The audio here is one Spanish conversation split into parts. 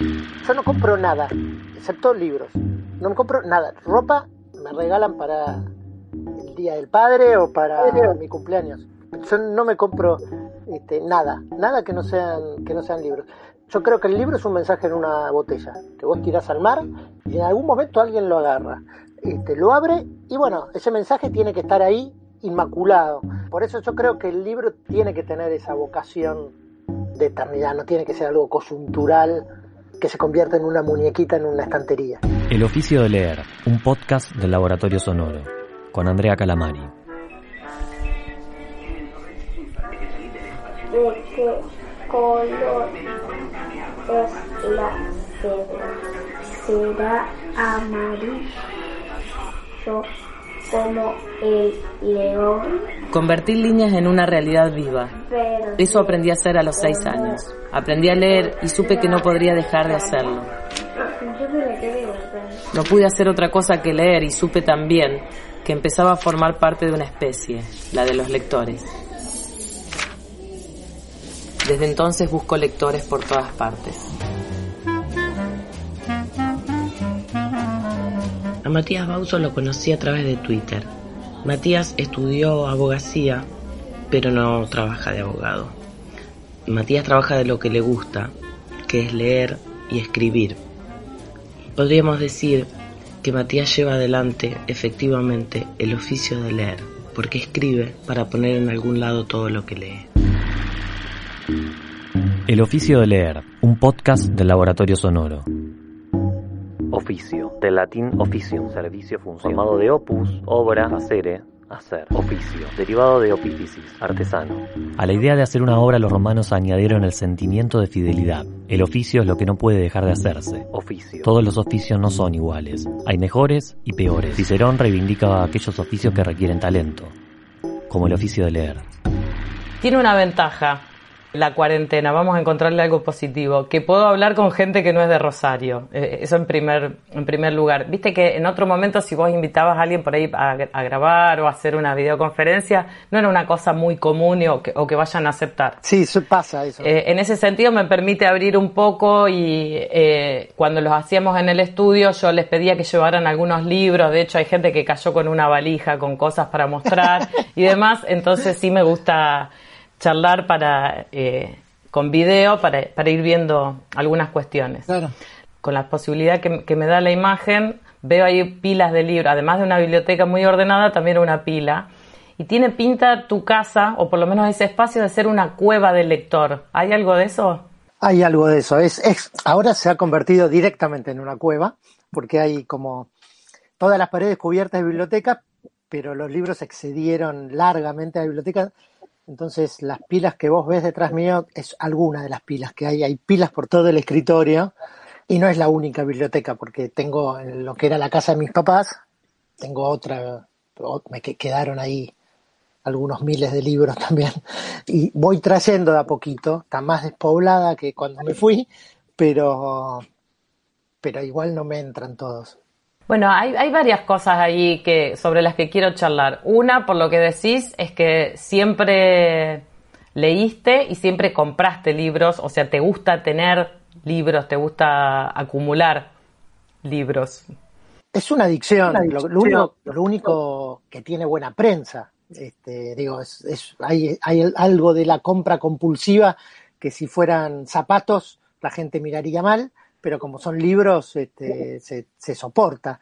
Yo no compro nada, excepto libros. No me compro nada. Ropa me regalan para el Día del Padre o para mi cumpleaños. Yo no me compro este, nada, nada que no sean que no sean libros. Yo creo que el libro es un mensaje en una botella, que vos tirás al mar y en algún momento alguien lo agarra, este, lo abre y bueno, ese mensaje tiene que estar ahí inmaculado. Por eso yo creo que el libro tiene que tener esa vocación de eternidad, no tiene que ser algo coyuntural que se convierta en una muñequita en una estantería. El oficio de leer, un podcast del Laboratorio Sonoro, con Andrea Calamari. ¿De qué color es la cebra? ¿Será amarillo como el león? Convertir líneas en una realidad viva. Eso aprendí a hacer a los seis años. Aprendí a leer y supe que no podría dejar de hacerlo. No pude hacer otra cosa que leer y supe también que empezaba a formar parte de una especie, la de los lectores. Desde entonces busco lectores por todas partes. A Matías Bauso lo conocí a través de Twitter. Matías estudió abogacía, pero no trabaja de abogado. Matías trabaja de lo que le gusta, que es leer y escribir. Podríamos decir que Matías lleva adelante efectivamente el oficio de leer, porque escribe para poner en algún lado todo lo que lee. El oficio de leer, un podcast del Laboratorio Sonoro. Oficio, del latín officium, servicio, función. Formado de opus, obra, facere, hacer. Oficio, derivado de opificis, artesano. A la idea de hacer una obra los romanos añadieron el sentimiento de fidelidad. El oficio es lo que no puede dejar de hacerse. Oficio. Todos los oficios no son iguales. Hay mejores y peores. Cicerón reivindica aquellos oficios que requieren talento, como el oficio de leer. Tiene una ventaja la cuarentena, vamos a encontrarle algo positivo, que puedo hablar con gente que no es de Rosario, eh, eso en primer, en primer lugar. Viste que en otro momento si vos invitabas a alguien por ahí a, a grabar o a hacer una videoconferencia, no era una cosa muy común y- o, que, o que vayan a aceptar. Sí, eso pasa eso. Eh, en ese sentido me permite abrir un poco y eh, cuando los hacíamos en el estudio yo les pedía que llevaran algunos libros, de hecho hay gente que cayó con una valija con cosas para mostrar y demás, entonces sí me gusta charlar para eh, con video para, para ir viendo algunas cuestiones. Claro. Con la posibilidad que, que me da la imagen, veo ahí pilas de libros, además de una biblioteca muy ordenada, también una pila. Y tiene pinta tu casa, o por lo menos ese espacio, de ser una cueva del lector. ¿Hay algo de eso? Hay algo de eso. Es, es, ahora se ha convertido directamente en una cueva, porque hay como todas las paredes cubiertas de biblioteca, pero los libros excedieron largamente a la biblioteca. Entonces, las pilas que vos ves detrás mío es alguna de las pilas que hay. Hay pilas por todo el escritorio y no es la única biblioteca, porque tengo en lo que era la casa de mis papás, tengo otra, me que- quedaron ahí algunos miles de libros también. Y voy trayendo de a poquito, está más despoblada que cuando me fui, pero, pero igual no me entran todos. Bueno, hay, hay varias cosas ahí que, sobre las que quiero charlar. Una, por lo que decís, es que siempre leíste y siempre compraste libros, o sea, te gusta tener libros, te gusta acumular libros. Es una adicción, Lo, lo único, lo único que tiene buena prensa. Este, digo, es, es- hay, hay algo de la compra compulsiva que si fueran zapatos la gente miraría mal, pero como son libros este, se, se soporta.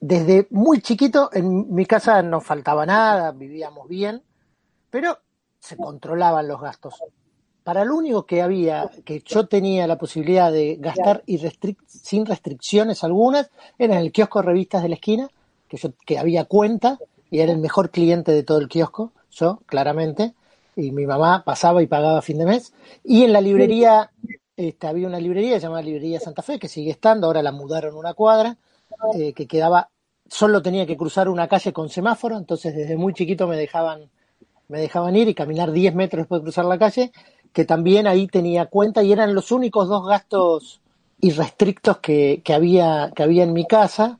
Desde muy chiquito en mi casa no faltaba nada, vivíamos bien, pero se controlaban los gastos. Para lo único que había, que yo tenía la posibilidad de gastar irrestric- sin restricciones algunas, era en el kiosco de revistas de la esquina, que yo que había cuenta y era el mejor cliente de todo el kiosco, yo, claramente, y mi mamá pasaba y pagaba a fin de mes. Y en la librería, este, había una librería llamada Librería Santa Fe, que sigue estando, ahora la mudaron una cuadra, eh, que quedaba, solo tenía que cruzar una calle con semáforo, entonces desde muy chiquito me dejaban me dejaban ir y caminar 10 metros después de cruzar la calle, que también ahí tenía cuenta y eran los únicos dos gastos irrestrictos que, que, había, que había en mi casa.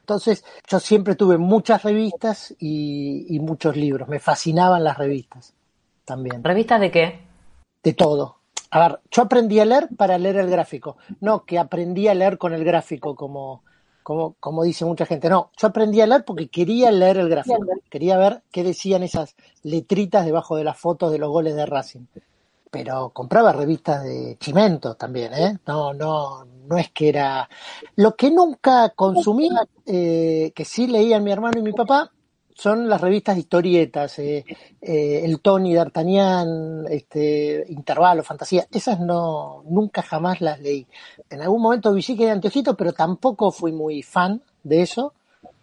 Entonces yo siempre tuve muchas revistas y, y muchos libros, me fascinaban las revistas también, ¿Revistas de qué? de todo. A ver, yo aprendí a leer para leer el gráfico, no que aprendí a leer con el gráfico como, como, como dice mucha gente. No, yo aprendí a leer porque quería leer el gráfico, quería ver qué decían esas letritas debajo de las fotos de los goles de Racing. Pero compraba revistas de Chimento también, ¿eh? No, no, no es que era. Lo que nunca consumí, eh, que sí leían mi hermano y mi papá, son las revistas historietas, eh, eh, el Tony, D'Artagnan, este, Intervalo, Fantasía, esas no, nunca jamás las leí. En algún momento vi que de anteojito, pero tampoco fui muy fan de eso.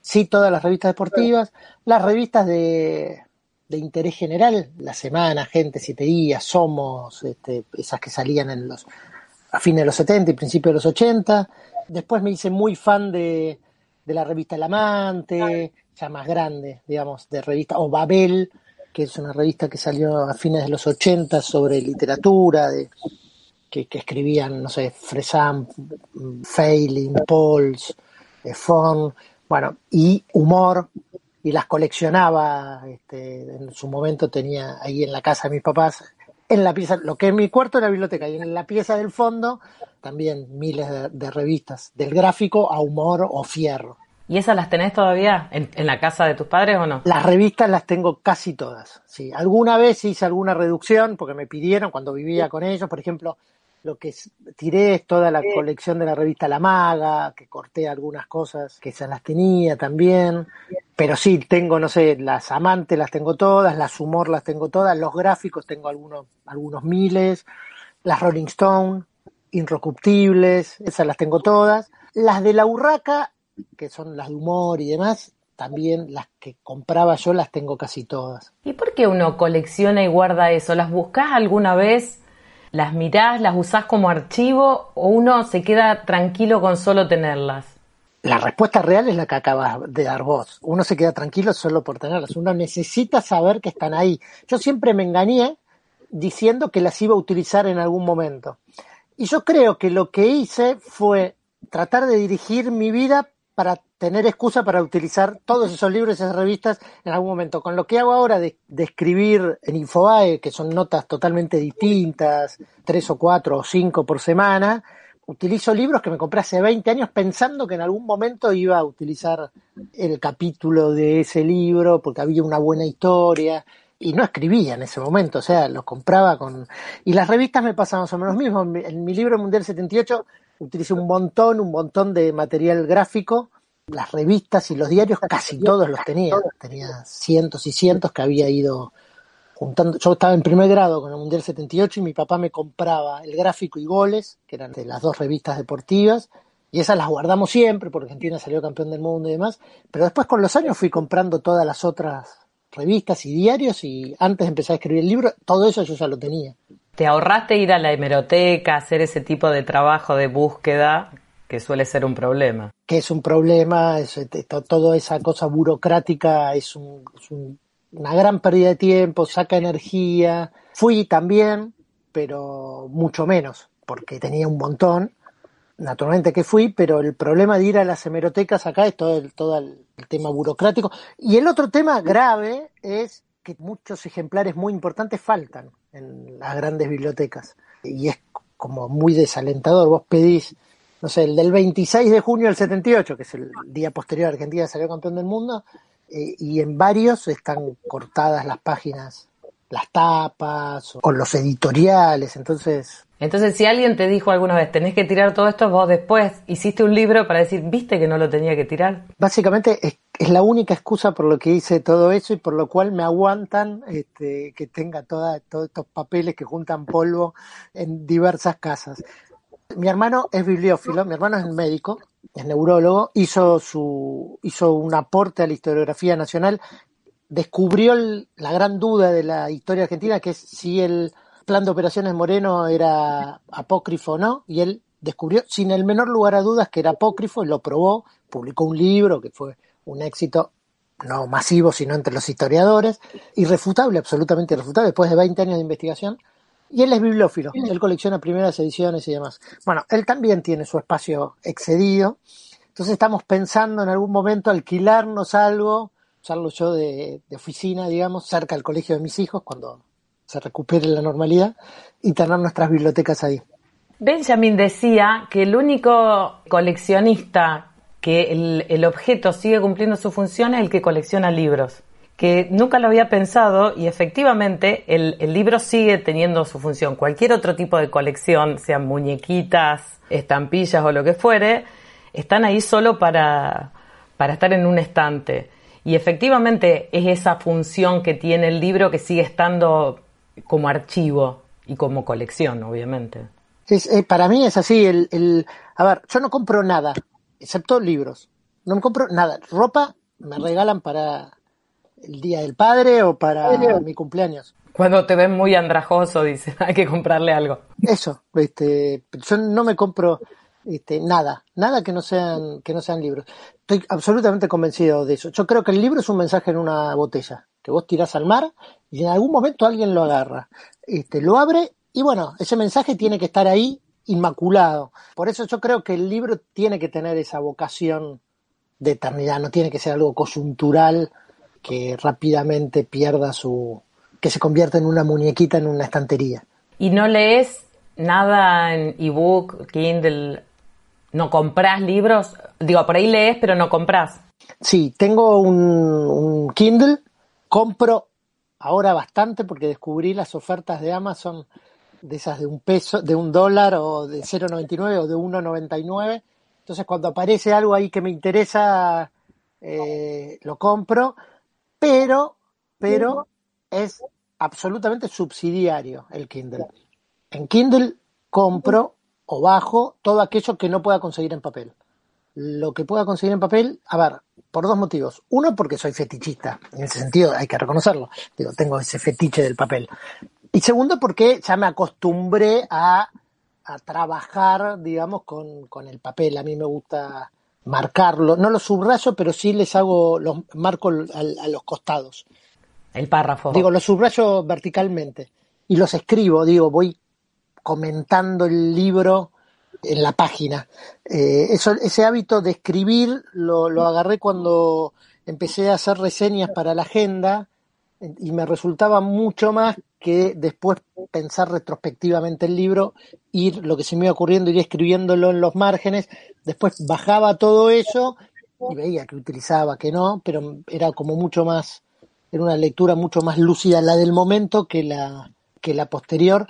Sí, todas las revistas deportivas, las revistas de, de interés general, La Semana, Gente, Siete Días, Somos, este, esas que salían en los, a fines de los 70 y principios de los 80. Después me hice muy fan de, de la revista El Amante, ya más grande, digamos, de revista, o Babel, que es una revista que salió a fines de los 80 sobre literatura, de, que, escribían, no sé, Fresan, Failing, Pauls, eh, Fon, bueno, y humor, y las coleccionaba, este, en su momento tenía ahí en la casa de mis papás, en la pieza, lo que es mi cuarto era biblioteca, y en la pieza del fondo también miles de revistas, del gráfico a humor o fierro. ¿Y esas las tenés todavía en, la casa de tus padres o no? Las revistas las tengo casi todas, sí. Alguna vez hice alguna reducción porque me pidieron cuando vivía con ellos, por ejemplo, lo que tiré es toda la colección de la revista La Maga, que corté algunas cosas que esas las tenía también, pero sí, tengo, no sé, las amantes las tengo todas, las humor las tengo todas, los gráficos tengo algunos, algunos miles, las Rolling Stone, Inrocuptibles, esas las tengo todas. Las de la Urraca que son las de humor y demás, también las que compraba yo las tengo casi todas. ¿Y por qué uno colecciona y guarda eso? ¿Las buscas alguna vez? ¿Las mirás, las usás como archivo o uno se queda tranquilo con solo tenerlas? La respuesta real es la que acabas de dar vos. Uno se queda tranquilo solo por tenerlas. Uno necesita saber que están ahí. Yo siempre me engañé diciendo que las iba a utilizar en algún momento. Y yo creo que lo que hice fue tratar de dirigir mi vida para tener excusa para utilizar todos esos libros, esas revistas en algún momento. Con lo que hago ahora de, escribir en Infobae, que son notas totalmente distintas, tres o cuatro o cinco por semana, utilizo libros que me compré hace 20 años pensando que en algún momento iba a utilizar el capítulo de ese libro porque había una buena historia y no escribía en ese momento, o sea, los compraba con... Y las revistas me pasaban más o menos mismo. En mi libro Mundial 78 utilicé un montón, un montón de material gráfico, las revistas y los diarios casi todos los tenía, tenía cientos y cientos que había ido juntando. Yo estaba en primer grado con el Mundial 78 y mi papá me compraba el gráfico y goles, que eran de las dos revistas deportivas, y esas las guardamos siempre porque Argentina salió campeón del mundo y demás, pero después con los años fui comprando todas las otras revistas y diarios y antes de empezar a escribir el libro, todo eso yo ya lo tenía. ¿Te ahorraste ir a la hemeroteca, hacer ese tipo de trabajo de búsqueda que suele ser un problema? Que es un problema, es, toda esa cosa burocrática es, una gran pérdida de tiempo, saca energía. Fui también, pero mucho menos, porque tenía un montón. Naturalmente que fui, pero el problema de ir a las hemerotecas acá es todo el, todo el tema burocrático. Y el otro tema grave es que muchos ejemplares muy importantes faltan en las grandes bibliotecas. Y es como muy desalentador. Vos pedís, no sé, el del 26 de junio del 78, que es el día posterior a Argentina salió campeón del mundo, eh, y en varios están cortadas las páginas, las tapas o los editoriales. Entonces, entonces, si alguien te dijo alguna vez, tenés que tirar todo esto, vos después hiciste un libro para decir, viste que no lo tenía que tirar. Básicamente es, la única excusa por lo que hice todo eso y por lo cual me aguantan este, que tenga toda, todos estos papeles que juntan polvo en diversas casas. Mi hermano es bibliófilo, mi hermano es médico, es neurólogo, hizo, su, hizo un aporte a la historiografía nacional, descubrió la gran duda de la historia argentina, que es si el plan de operaciones Moreno era apócrifo o no, y él descubrió sin el menor lugar a dudas que era apócrifo y lo probó, publicó un libro que fue un éxito no masivo, sino entre los historiadores, irrefutable, absolutamente irrefutable, después de 20 años de investigación, y él es bibliófilo, él colecciona primeras ediciones y demás. Bueno, él también tiene su espacio excedido, entonces estamos pensando en algún momento alquilarnos algo, yo de, de oficina, digamos, cerca del colegio de mis hijos, cuando se recupere la normalidad y tener nuestras bibliotecas ahí. Benjamin decía que el único coleccionista que el, objeto sigue cumpliendo su función es el que colecciona libros que nunca lo había pensado y efectivamente el, el, libro sigue teniendo su función. Cualquier otro tipo de colección, sean muñequitas, estampillas o lo que fuere, están ahí solo para, para estar en un estante. Y efectivamente es esa función que tiene el libro que sigue estando como archivo y como colección, obviamente. Eh, para mí es así. El, el, a ver, yo no compro nada, excepto libros. No me compro nada. Ropa me regalan para el Día del Padre o para mi cumpleaños. Cuando te ven muy andrajoso, dice, hay que comprarle algo. Eso, este, yo no me compro este, nada, nada que no sean, que no sean libros. Estoy absolutamente convencido de eso. Yo creo que el libro es un mensaje en una botella, que vos tirás al mar y en algún momento alguien lo agarra, este, lo abre y bueno, ese mensaje tiene que estar ahí inmaculado. Por eso yo creo que el libro tiene que tener esa vocación de eternidad, no tiene que ser algo coyuntural que rápidamente pierda su, que se convierta en una muñequita en una estantería. ¿Y no lees nada en ebook, Kindle? ¿No compras libros? Digo, por ahí lees, pero no compras. Sí, tengo un, un Kindle, compro ahora bastante porque descubrí las ofertas de Amazon de esas de un peso, de un dólar o de 0,99 o de 1,99. Entonces cuando aparece algo ahí que me interesa, eh, lo compro pero, pero es absolutamente subsidiario el Kindle. En Kindle compro o bajo todo aquello que no pueda conseguir en papel. Lo que pueda conseguir en papel, a ver, por dos motivos. Uno, porque soy fetichista. En ese sentido, hay que reconocerlo. Digo, tengo ese fetiche del papel. Y segundo, porque ya me acostumbré a, a trabajar, digamos, con, con el papel. A mí me gusta marcarlo, no lo subrayo, pero sí les hago, los marco a, los costados. El párrafo. Digo, los subrayo verticalmente y los escribo, digo, voy comentando el libro en la página. Eh, eso, ese hábito de escribir lo, lo agarré cuando empecé a hacer reseñas para la agenda y me resultaba mucho más que después pensar retrospectivamente el libro, ir lo que se me iba ocurriendo, ir escribiéndolo en los márgenes, después bajaba todo eso y veía que utilizaba, que no, pero era como mucho más, era una lectura mucho más lúcida la del momento que la, que la posterior.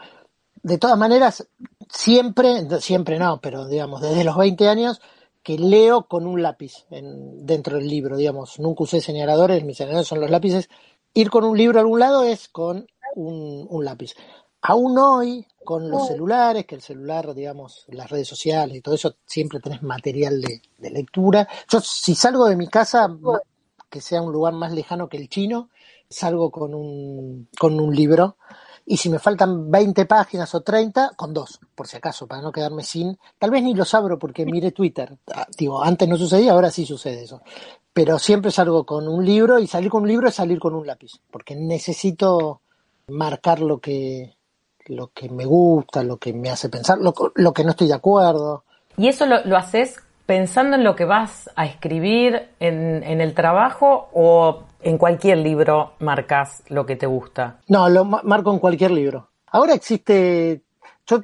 De todas maneras, siempre, siempre no, pero digamos, desde los 20 años, que leo con un lápiz en, dentro del libro, digamos, nunca usé señaladores, mis señaladores son los lápices, ir con un libro a algún lado es con un, lápiz. Aún hoy, con los celulares, que el celular, digamos, las redes sociales y todo eso, siempre tenés material de, lectura. Yo, si salgo de mi casa, que sea un lugar más lejano que el chino, salgo con un, con un libro. Y si me faltan 20 páginas o 30, con dos, por si acaso, para no quedarme sin. Tal vez ni los abro porque mire Twitter. Ah, digo, antes no sucedía, ahora sí sucede eso. Pero siempre salgo con un libro y salir con un libro es salir con un lápiz, porque necesito marcar lo que, lo que me gusta, lo que me hace pensar, lo, lo que no estoy de acuerdo. ¿Y eso lo, lo, haces pensando en lo que vas a escribir en, el trabajo o en cualquier libro marcas lo que te gusta? No, lo marco en cualquier libro. Ahora existe, yo,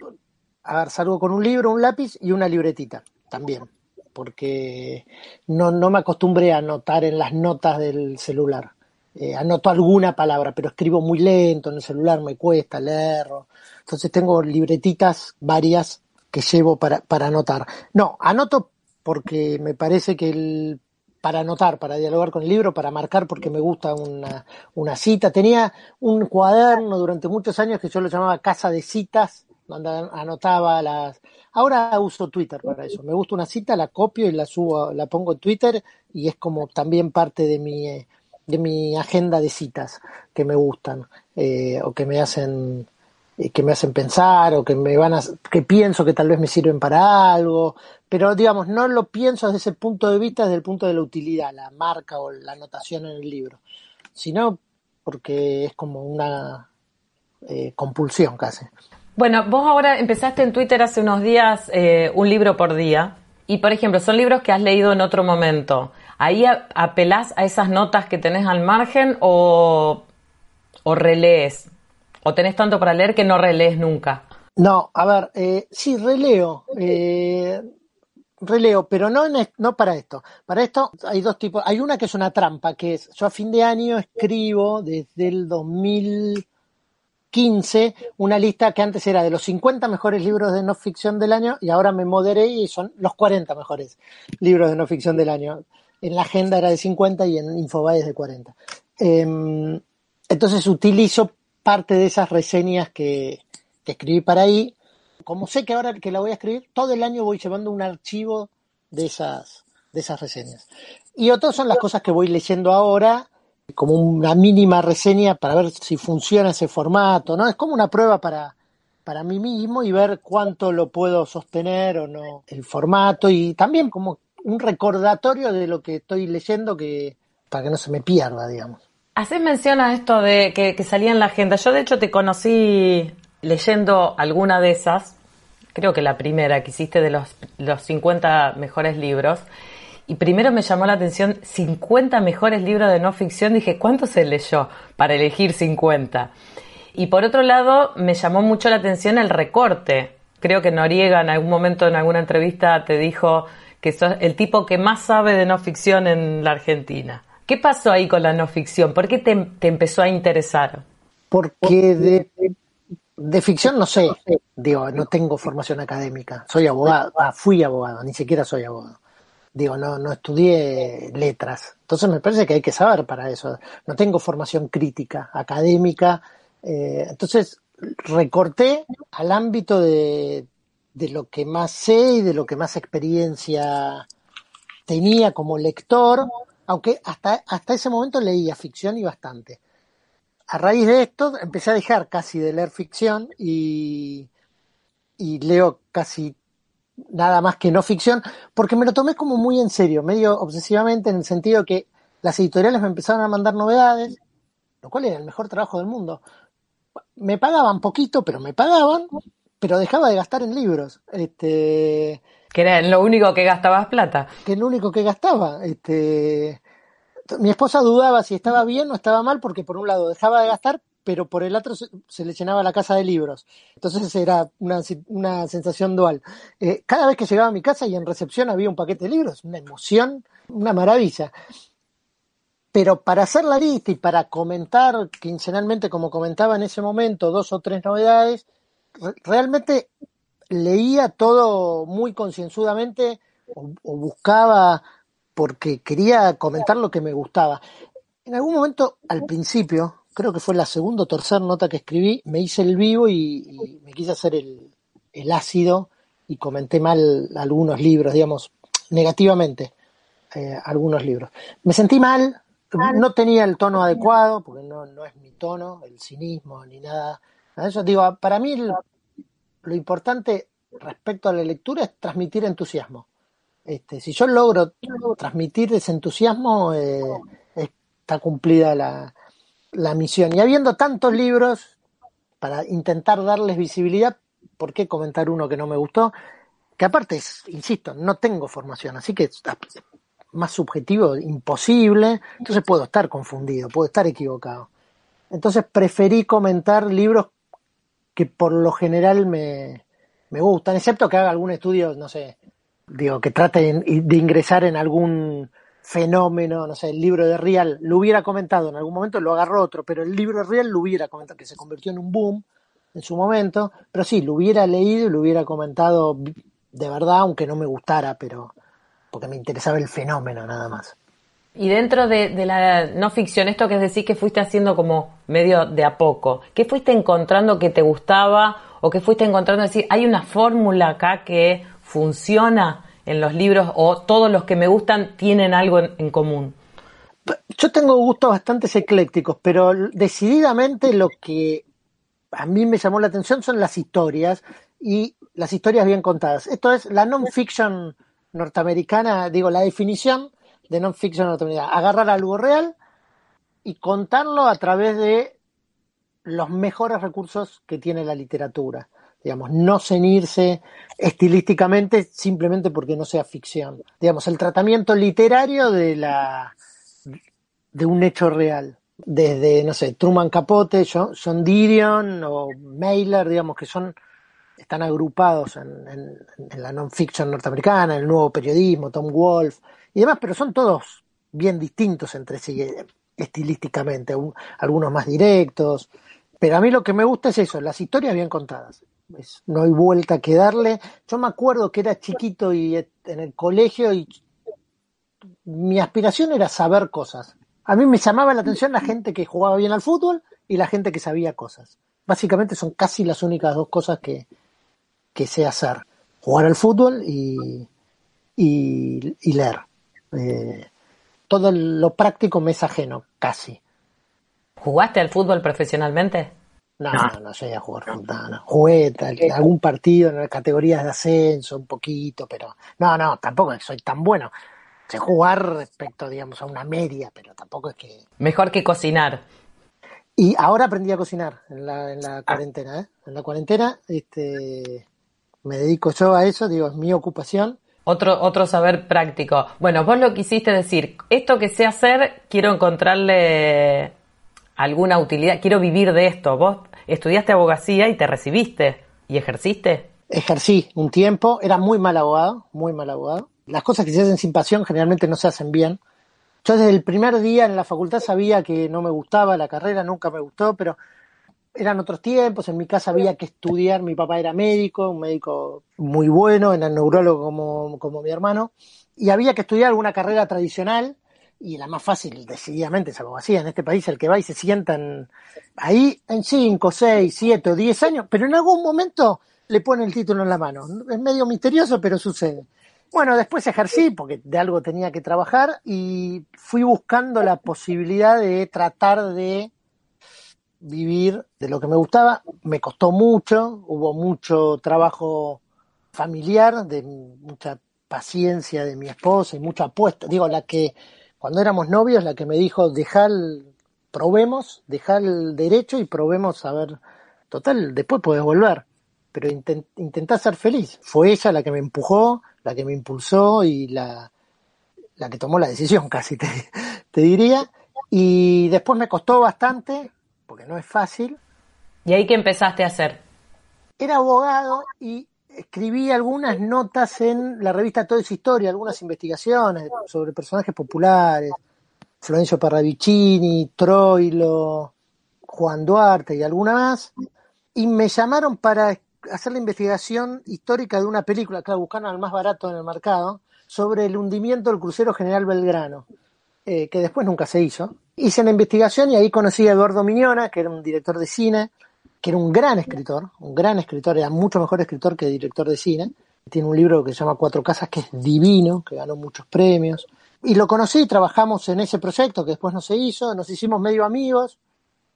a ver, salgo con un libro, un lápiz y una libretita también, porque no, no me acostumbré a anotar en las notas del celular. Eh, anoto alguna palabra, pero escribo muy lento en el celular, me cuesta leerlo. Entonces tengo libretitas varias que llevo para, para anotar. No, anoto porque me parece que el, para anotar, para dialogar con el libro, para marcar porque me gusta una, una cita. Tenía un cuaderno durante muchos años que yo lo llamaba casa de citas, donde anotaba las... Ahora uso Twitter para eso. Me gusta una cita, la copio y la subo, la pongo en Twitter y es como también parte de mi, de mi agenda de citas que me gustan eh, o que me hacen eh, que me hacen pensar o que me van a que pienso que tal vez me sirven para algo pero digamos no lo pienso desde ese punto de vista desde el punto de la utilidad la marca o la anotación en el libro sino porque es como una eh, compulsión casi bueno vos ahora empezaste en Twitter hace unos días un libro por día y por ejemplo son libros que has leído en otro momento ¿Ahí apelás a esas notas que tenés al margen o, o relees ¿O tenés tanto para leer que no relees nunca? No, a ver, eh, sí, releo. Eh, releo, pero no, no para esto. Para esto hay dos tipos. Hay una que es una trampa, que es, yo a fin de año escribo desde el 2015 una lista que antes era de los 50 mejores libros de no ficción del año y ahora me moderé y son los 40 mejores libros de no ficción del año. En la agenda era de 50 y en Infobae es de 40. Em, entonces utilizo parte de esas reseñas que, escribí para ahí. Como sé que ahora que la voy a escribir, todo el año voy llevando un archivo de esas, de esas reseñas. Y otras son las cosas que voy leyendo ahora, como una mínima reseña para ver si funciona ese formato, ¿no? Es como una prueba para, para mí mismo y ver cuánto lo puedo sostener o no el formato y también como un recordatorio de lo que estoy leyendo que para que no se me pierda, digamos. Haces mención a esto de que, salía en la agenda. Yo de hecho te conocí leyendo alguna de esas, creo que la primera que hiciste de los, los 50 mejores libros. Y primero me llamó la atención 50 mejores libros de no ficción. Dije, ¿cuánto se leyó para elegir 50? Y por otro lado, me llamó mucho la atención el recorte. Creo que Noriega en algún momento en alguna entrevista te dijo que sos el tipo que más sabe de no ficción en la Argentina. ¿Qué pasó ahí con la no ficción? ¿Por qué te, empezó a interesar? Porque de, de, ficción no sé, digo, no tengo formación académica, soy abogado, ah, fui abogado, ni siquiera soy abogado. Digo, no, no estudié letras. Entonces me parece que hay que saber para eso. No tengo formación crítica, académica. Eh, entonces recorté al ámbito de, de lo que más sé y de lo que más experiencia tenía como lector aunque hasta, hasta ese momento leía ficción y bastante. A raíz de esto empecé a dejar casi de leer ficción y, y leo casi nada más que no ficción, porque me lo tomé como muy en serio, medio obsesivamente en el sentido que las editoriales me empezaron a mandar novedades, lo cual era el mejor trabajo del mundo. Me pagaban poquito, pero me pagaban, pero dejaba de gastar en libros. Este, que era lo único que gastabas plata. Que es lo único que gastaba. Este, mi esposa dudaba si estaba bien o estaba mal porque por un lado dejaba de gastar, pero por el otro se, le llenaba la casa de libros. Entonces era una, una sensación dual. Eh, cada vez que llegaba a mi casa y en recepción había un paquete de libros, una emoción, una maravilla. Pero para hacer la lista y para comentar quincenalmente, como comentaba en ese momento, dos o tres novedades, realmente leía todo muy concienzudamente o, buscaba porque quería comentar lo que me gustaba. En algún momento, al principio, creo que fue la segunda o tercera nota que escribí, me hice el vivo y, me quise hacer el, ácido y comenté mal algunos libros, digamos, negativamente eh, algunos libros. Me sentí mal, no tenía el tono adecuado, porque no, no es mi tono, el cinismo ni nada. Eso digo, para mí lo importante respecto a la lectura es transmitir entusiasmo. Este, si yo logro transmitir ese entusiasmo, eh, está cumplida la, la misión. Y habiendo tantos libros para intentar darles visibilidad, ¿por qué comentar uno que no me gustó? Que aparte es, insisto, no tengo formación, así que es más subjetivo, imposible, entonces puedo estar confundido, puedo estar equivocado. Entonces preferí comentar libros que por lo general me, me gustan, excepto que haga algún estudio, no sé, digo, que trate de ingresar en algún fenómeno, no sé, el libro de Real lo hubiera comentado en algún momento, lo agarró otro, pero el libro de Real lo hubiera comentado, que se convirtió en un boom en su momento, pero sí, lo hubiera leído y lo hubiera comentado de verdad, aunque no me gustara, pero porque me interesaba el fenómeno nada más. Y dentro de, la no ficción, esto que es decir que fuiste haciendo como medio de a poco, ¿qué fuiste encontrando que te gustaba o qué fuiste encontrando? decir, hay una fórmula acá que funciona en los libros o todos los que me gustan tienen algo en, común. Yo tengo gustos bastante eclécticos, pero decididamente lo que a mí me llamó la atención son las historias y las historias bien contadas. Esto es la non-fiction norteamericana, digo, la definición de non-fiction norteamericana. Agarrar algo real y contarlo a través de los mejores recursos que tiene la literatura. Digamos, no cenirse estilísticamente simplemente porque no sea ficción. Digamos, el tratamiento literario de la de un hecho real. desde, no sé, Truman Capote, John, Didion o Mailer, digamos que son están agrupados en, en, la non-fiction norteamericana, en el nuevo periodismo, Tom Wolfe y demás, pero son todos bien distintos entre sí eh, estilísticamente, algunos más directos, pero a mí lo que me gusta es eso, las historias bien contadas. No hay vuelta que darle. Yo me acuerdo que era chiquito y en el colegio y mi aspiración era saber cosas. A mí me llamaba la atención la gente que jugaba bien al fútbol y la gente que sabía cosas. Básicamente son casi las únicas dos cosas que, que sé hacer. Jugar al fútbol y, y, leer. Eh, todo lo práctico me es ajeno, casi. ¿Jugaste al fútbol profesionalmente? No, no, no, llegué a jugar fútbol. Jugué algún partido en las categorías de ascenso, un poquito, pero no, no, tampoco soy tan bueno. Sé jugar respecto, digamos, a una media, pero tampoco es que... Mejor que cocinar. Y ahora aprendí a cocinar en la, en la ah. cuarentena, ¿eh? En la cuarentena, este, me dedico yo a eso, digo, es mi ocupación. Otro, otro saber práctico. Bueno, vos lo quisiste decir, esto que sé hacer, quiero encontrarle alguna utilidad, quiero vivir de esto. Vos estudiaste abogacía y te recibiste y ejerciste. Ejercí un tiempo, era muy mal abogado, muy mal abogado. Las cosas que se hacen sin pasión generalmente no se hacen bien. Yo desde el primer día en la facultad sabía que no me gustaba la carrera, nunca me gustó, pero eran otros tiempos, en mi casa había que estudiar, mi papá era médico, un médico muy bueno, era neurólogo como, como mi hermano, y había que estudiar alguna carrera tradicional, y la más fácil, decididamente, es abogacía. En este país, el que va y se sientan ahí en 5, 6, 7 o 10 años, pero en algún momento le pone el título en la mano. Es medio misterioso, pero sucede. Bueno, después ejercí, porque de algo tenía que trabajar, y fui buscando la posibilidad de tratar de vivir de lo que me gustaba. Me costó mucho, hubo mucho trabajo familiar, de mucha paciencia de mi esposa y mucha apuesta. Digo, la que cuando éramos novios, la que me dijo, dejar, probemos, dejar el derecho y probemos a ver, total, después puedes volver, pero intent, intentá ser feliz. Fue ella la que me empujó, la que me impulsó y la, la que tomó la decisión, casi te, te diría. Y después me costó bastante, porque no es fácil. ¿Y ahí qué empezaste a hacer? Era abogado y escribí algunas notas en la revista Todo es Historia, algunas investigaciones sobre personajes populares, Florencio Parravicini, Troilo, Juan Duarte y alguna más, y me llamaron para hacer la investigación histórica de una película, claro, buscaron al más barato en el mercado, sobre el hundimiento del crucero General Belgrano, eh, que después nunca se hizo. Hice la investigación y ahí conocí a Eduardo Miñona, que era un director de cine, que era un gran escritor, un gran escritor, era mucho mejor escritor que director de cine. Tiene un libro que se llama Cuatro Casas, que es divino, que ganó muchos premios. Y lo conocí, trabajamos en ese proyecto que después no se hizo, nos hicimos medio amigos.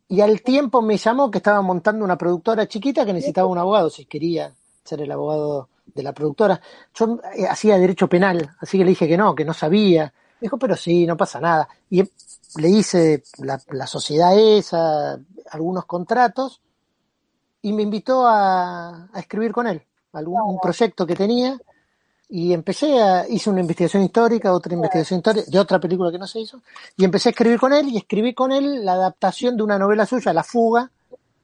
Y al tiempo me llamó que estaba montando una productora chiquita que necesitaba un abogado, si quería ser el abogado de la productora. Yo eh, hacía derecho penal, así que le dije que no, que no sabía. dijo, pero sí, no pasa nada. Y le hice la, la sociedad esa, algunos contratos, y me invitó a, escribir con él, algún un proyecto que tenía, y empecé a, hice una investigación histórica, otra investigación histórica, de otra película que no se hizo, y empecé a escribir con él, y escribí con él la adaptación de una novela suya, La Fuga,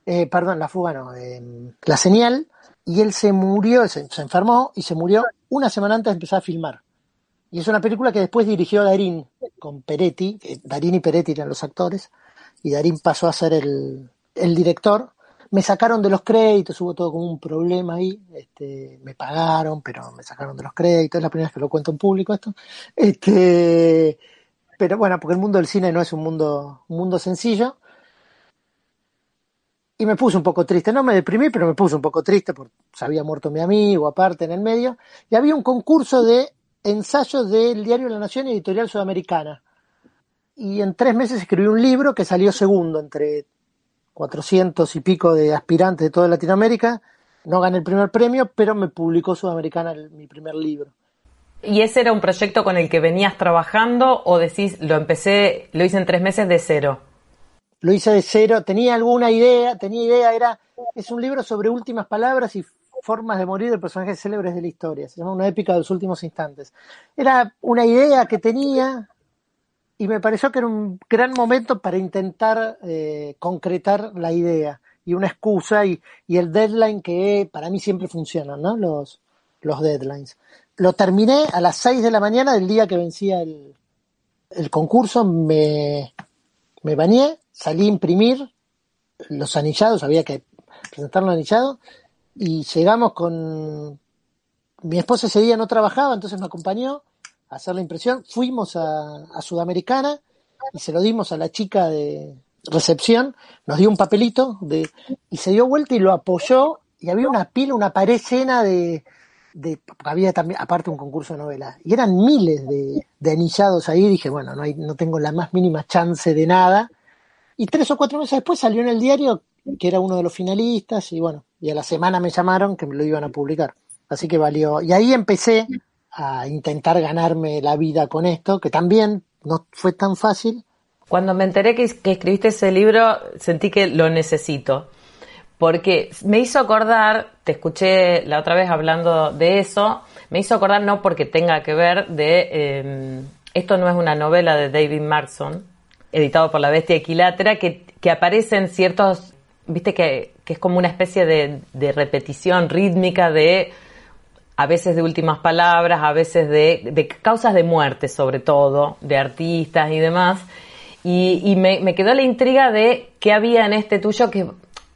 eh, perdón, La Fuga no, La Señal, y él se murió, se, se, enfermó, y se murió una semana antes de empezar a filmar. Y es una película que después dirigió Darín con Peretti, Darín y Peretti eran los actores, y Darín pasó a ser el, el director, me sacaron de los créditos, hubo todo como un problema ahí, este, me pagaron, pero me sacaron de los créditos, es la primera vez que lo cuento en público esto. Este, pero bueno, porque el mundo del cine no es un mundo, un mundo sencillo. Y me puse un poco triste, no me deprimí, pero me puse un poco triste porque se había muerto mi amigo aparte en el medio. Y había un concurso de ensayos del diario La Nación Editorial Sudamericana. Y en tres meses escribí un libro que salió segundo entre 400 y pico de aspirantes de toda Latinoamérica. No gané el primer premio, pero me publicó Sudamericana mi primer libro. ¿Y ese era un proyecto con el que venías trabajando o decís, lo empecé, lo hice en tres meses de cero? Lo hice de cero, tenía alguna idea, tenía idea, era, es un libro sobre últimas palabras y formas de morir de personajes célebres de la historia, se llama Una épica de los últimos instantes. Era una idea que tenía, y me pareció que era un gran momento para intentar eh, concretar la idea y una excusa y, y, el deadline que para mí siempre funcionan, ¿no? Los, los deadlines. Lo terminé a las 6 de la mañana del día que vencía el, el concurso, me, me bañé, salí a imprimir los anillados, había que presentar los anillados, y llegamos con... Mi esposa ese día no trabajaba, entonces me acompañó hacer la impresión. Fuimos a, Sudamericana y se lo dimos a la chica de recepción, nos dio un papelito y se dio vuelta y lo apoyó y había una pila, una pared llena de, había también aparte un concurso de novela y eran miles de, de anillados ahí. Dije bueno no no tengo la más mínima chance de nada y tres o cuatro meses después salió en el diario que era uno de los finalistas y bueno y a la semana me llamaron que me lo iban a publicar. Así que valió. Y ahí empecé a intentar ganarme la vida con esto que también no fue tan fácil. Cuando me enteré que, escribiste ese libro sentí que lo necesito porque me hizo acordar, te escuché la otra vez hablando de eso, me hizo acordar no porque tenga que ver de, eh, esto no es una novela de David Marson, editado por la Bestia Equilátera, que, que aparecen ciertos, viste que, que es como una especie de, de, repetición rítmica de, a veces de últimas palabras, a veces de, de causas de muerte sobre todo, de artistas y demás. Y, y me, quedó la intriga de qué había en este tuyo que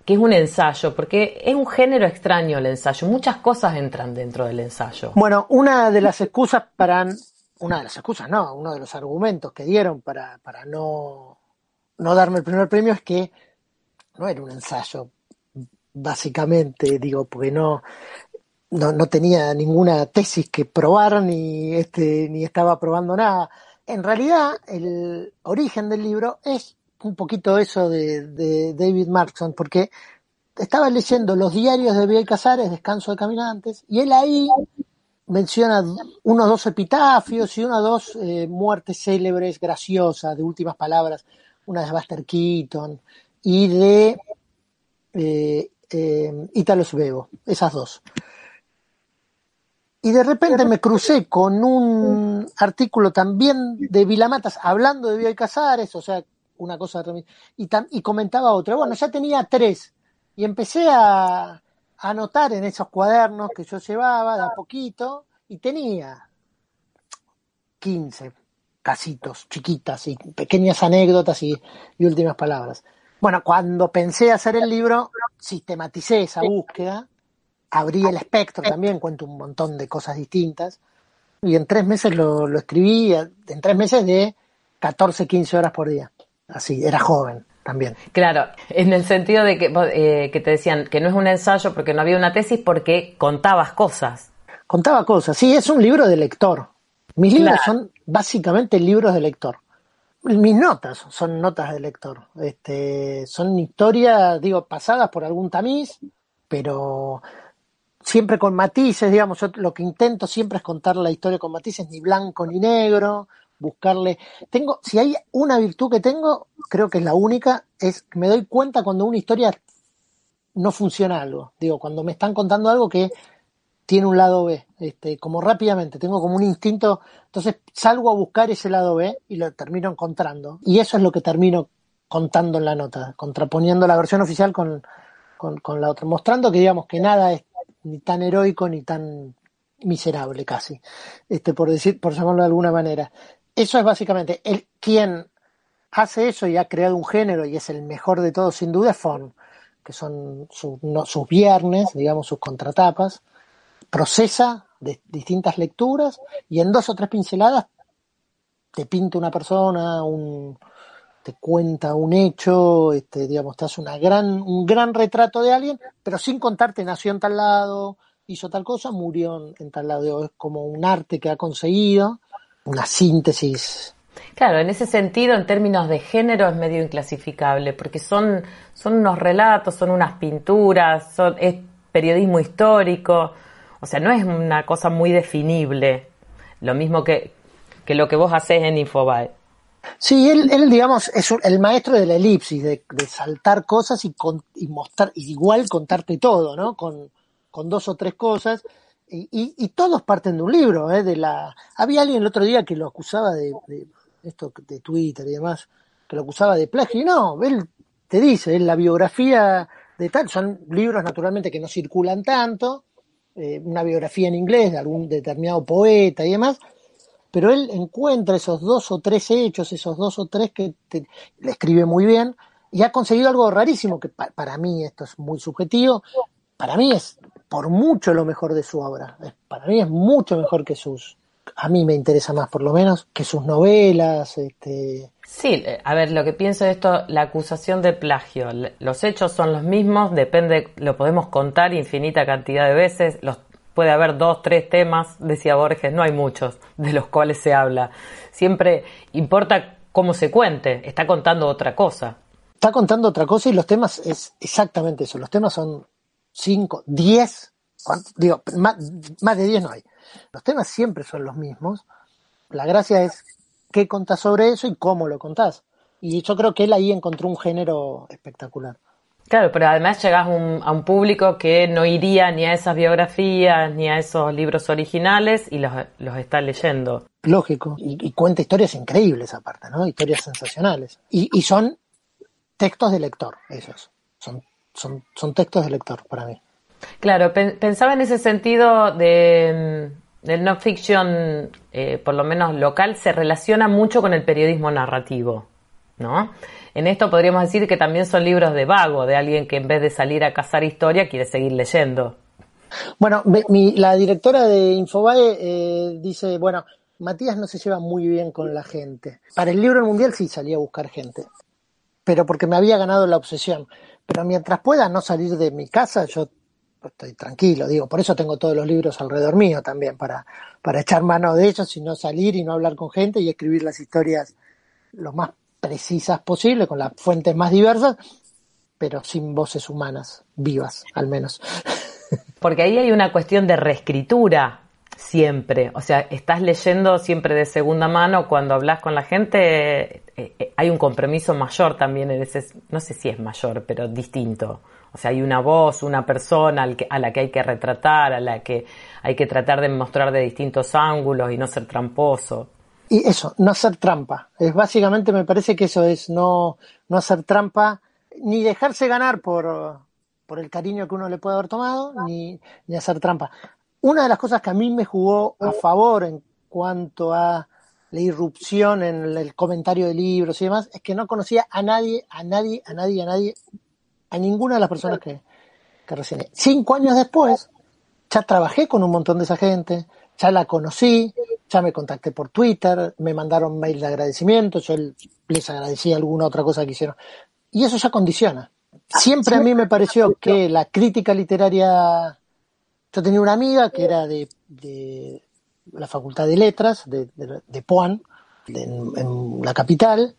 que es un ensayo, porque es un género extraño el ensayo, muchas cosas entran dentro del ensayo. Bueno, una de las excusas para, una de las excusas, no, uno de los argumentos que dieron para, para no, no darme el primer premio es que no era un ensayo, básicamente, digo, porque no, no, no tenía ninguna tesis que probar, ni, este, ni estaba probando nada. En realidad, el origen del libro es un poquito eso de, David Markson, porque estaba leyendo los diarios de Bioy Casares, Descanso de Caminantes, y él ahí menciona unos dos epitafios y unas dos eh, muertes célebres, graciosas, de últimas palabras, una de Buster Keaton y de eh, eh, Italo Svevo, esas dos. Y de repente me crucé con un artículo también de Vilamatas hablando de Bioy Casares, o sea, una cosa y, y comentaba otra. Bueno, ya tenía tres y empecé a, a anotar en esos cuadernos que yo llevaba de a poquito y tenía 15 casitos chiquitas y pequeñas anécdotas y, y, últimas palabras. Bueno, cuando pensé hacer el libro, sistematicé esa búsqueda, abrí el espectro también, cuento un montón de cosas distintas, y en tres meses lo, lo escribí, en tres meses de 14, 15 horas por día así, era joven también. Claro, en el sentido de que, eh, que te decían que no es un ensayo porque no había una tesis, porque contabas cosas. Contaba cosas, sí, es un libro de lector. Mis claro. libros son básicamente libros de lector. Mis notas son notas de lector. Este, son historias, digo, pasadas por algún tamiz, pero siempre con matices, digamos, yo lo que intento siempre es contar la historia con matices, ni blanco ni negro, buscarle. Tengo, si hay una virtud que tengo, creo que es la única, es que me doy cuenta cuando una historia no funciona algo. Digo, cuando me están contando algo que tiene un lado B, este, como rápidamente, tengo como un instinto, entonces salgo a buscar ese lado B y lo termino encontrando. Y eso es lo que termino contando en la nota, contraponiendo la versión oficial con, con, con la otra, mostrando que digamos que nada es ni tan heroico ni tan miserable casi, este, por decir, por llamarlo de alguna manera. Eso es básicamente el quien hace eso y ha creado un género y es el mejor de todos sin duda es Fon, que son sus viernes, digamos sus contratapas, procesa de distintas lecturas y en dos o tres pinceladas te pinta una persona, un, te cuenta un hecho, este, digamos, te hace una gran, un gran retrato de alguien, pero sin contarte nació en tal lado, hizo tal cosa, murió en tal lado. Es como un arte que ha conseguido una síntesis. Claro, en ese sentido, en términos de género, es medio inclasificable, porque son, son unos relatos, son unas pinturas, son, es periodismo histórico, o sea, no es una cosa muy definible, lo mismo que, que lo que vos haces en Infobae. Sí, él, él digamos, es el maestro de la elipsis, de, saltar cosas y, con, y mostrar, igual contarte todo, ¿no? Con, dos o tres cosas y, y, y, todos parten de un libro, ¿eh? de la había alguien el otro día que lo acusaba de, esto de Twitter y demás, que lo acusaba de plagio. Y no, él te dice, la biografía de tal, son libros naturalmente que no circulan tanto, eh, una biografía en inglés de algún determinado poeta y demás, pero él encuentra esos dos o tres hechos, esos dos o tres que le escribe muy bien, y ha conseguido algo rarísimo, que para mí esto es muy subjetivo, para mí es por mucho lo mejor de su obra, para mí es mucho mejor que sus, a mí me interesa más por lo menos, que sus novelas, este, Sí, a ver, lo que pienso de esto, la acusación de plagio, los hechos son los mismos, depende, lo podemos contar infinita cantidad de veces, los, puede haber dos, tres temas, decía Borges, no hay muchos de los cuales se habla. Siempre importa cómo se cuente, está contando otra cosa. Está contando otra cosa y los temas es exactamente eso, los temas son cinco, diez, digo, más, más de diez no hay. Los temas siempre son los mismos. La gracia es qué contás sobre eso y cómo lo contás. Y yo creo que él ahí encontró un género espectacular. Claro, pero además llegás a un público que no iría ni a esas biografías ni a esos libros originales y los, está leyendo. Lógico, y, cuenta historias increíbles aparte, ¿no? Historias sensacionales. Y, y son textos de lector, esos. Son, son, son textos de lector para mí. Claro, pensaba en ese sentido de el no fiction, eh, por lo menos local, se relaciona mucho con el periodismo narrativo, ¿no? En esto podríamos decir que también son libros de vago, de alguien que en vez de salir a cazar historia quiere seguir leyendo. Bueno, la directora de Infobae eh, dice, bueno, Matías no se lleva muy bien con la gente. Para el libro mundial sí salía a buscar gente, pero porque me había ganado la obsesión. Pero mientras pueda no salir de mi casa, yo estoy tranquilo, digo, por eso tengo todos los libros alrededor mío también, para, para echar mano de ellos y no salir y no hablar con gente y escribir las historias lo más precisas posible, con las fuentes más diversas, pero sin voces humanas, vivas al menos. Porque ahí hay una cuestión de reescritura siempre, o sea, estás leyendo siempre de segunda mano, cuando hablas con la gente eh, eh, hay un compromiso mayor también en ese, no sé si es mayor, pero distinto. O sea, hay una voz, una persona a la que hay que retratar, a la que hay que tratar de mostrar de distintos ángulos y no ser tramposo. Y eso, no hacer trampa. Es básicamente me parece que eso es no, no hacer trampa, ni dejarse ganar por, por el cariño que uno le puede haber tomado, ni, ni hacer trampa. Una de las cosas que a mí me jugó a favor en cuanto a la irrupción en el comentario de libros y demás, es que no conocía a nadie, a nadie, a nadie, a nadie a ninguna de las personas que, que reseñé. Cinco años después, ya trabajé con un montón de esa gente, ya la conocí, ya me contacté por Twitter, me mandaron mail de agradecimiento, yo les agradecí alguna otra cosa que hicieron. Y eso ya condiciona. Siempre a mí me pareció que la crítica literaria, yo tenía una amiga que era de, de la Facultad de Letras, de, de, de Puan, en la capital,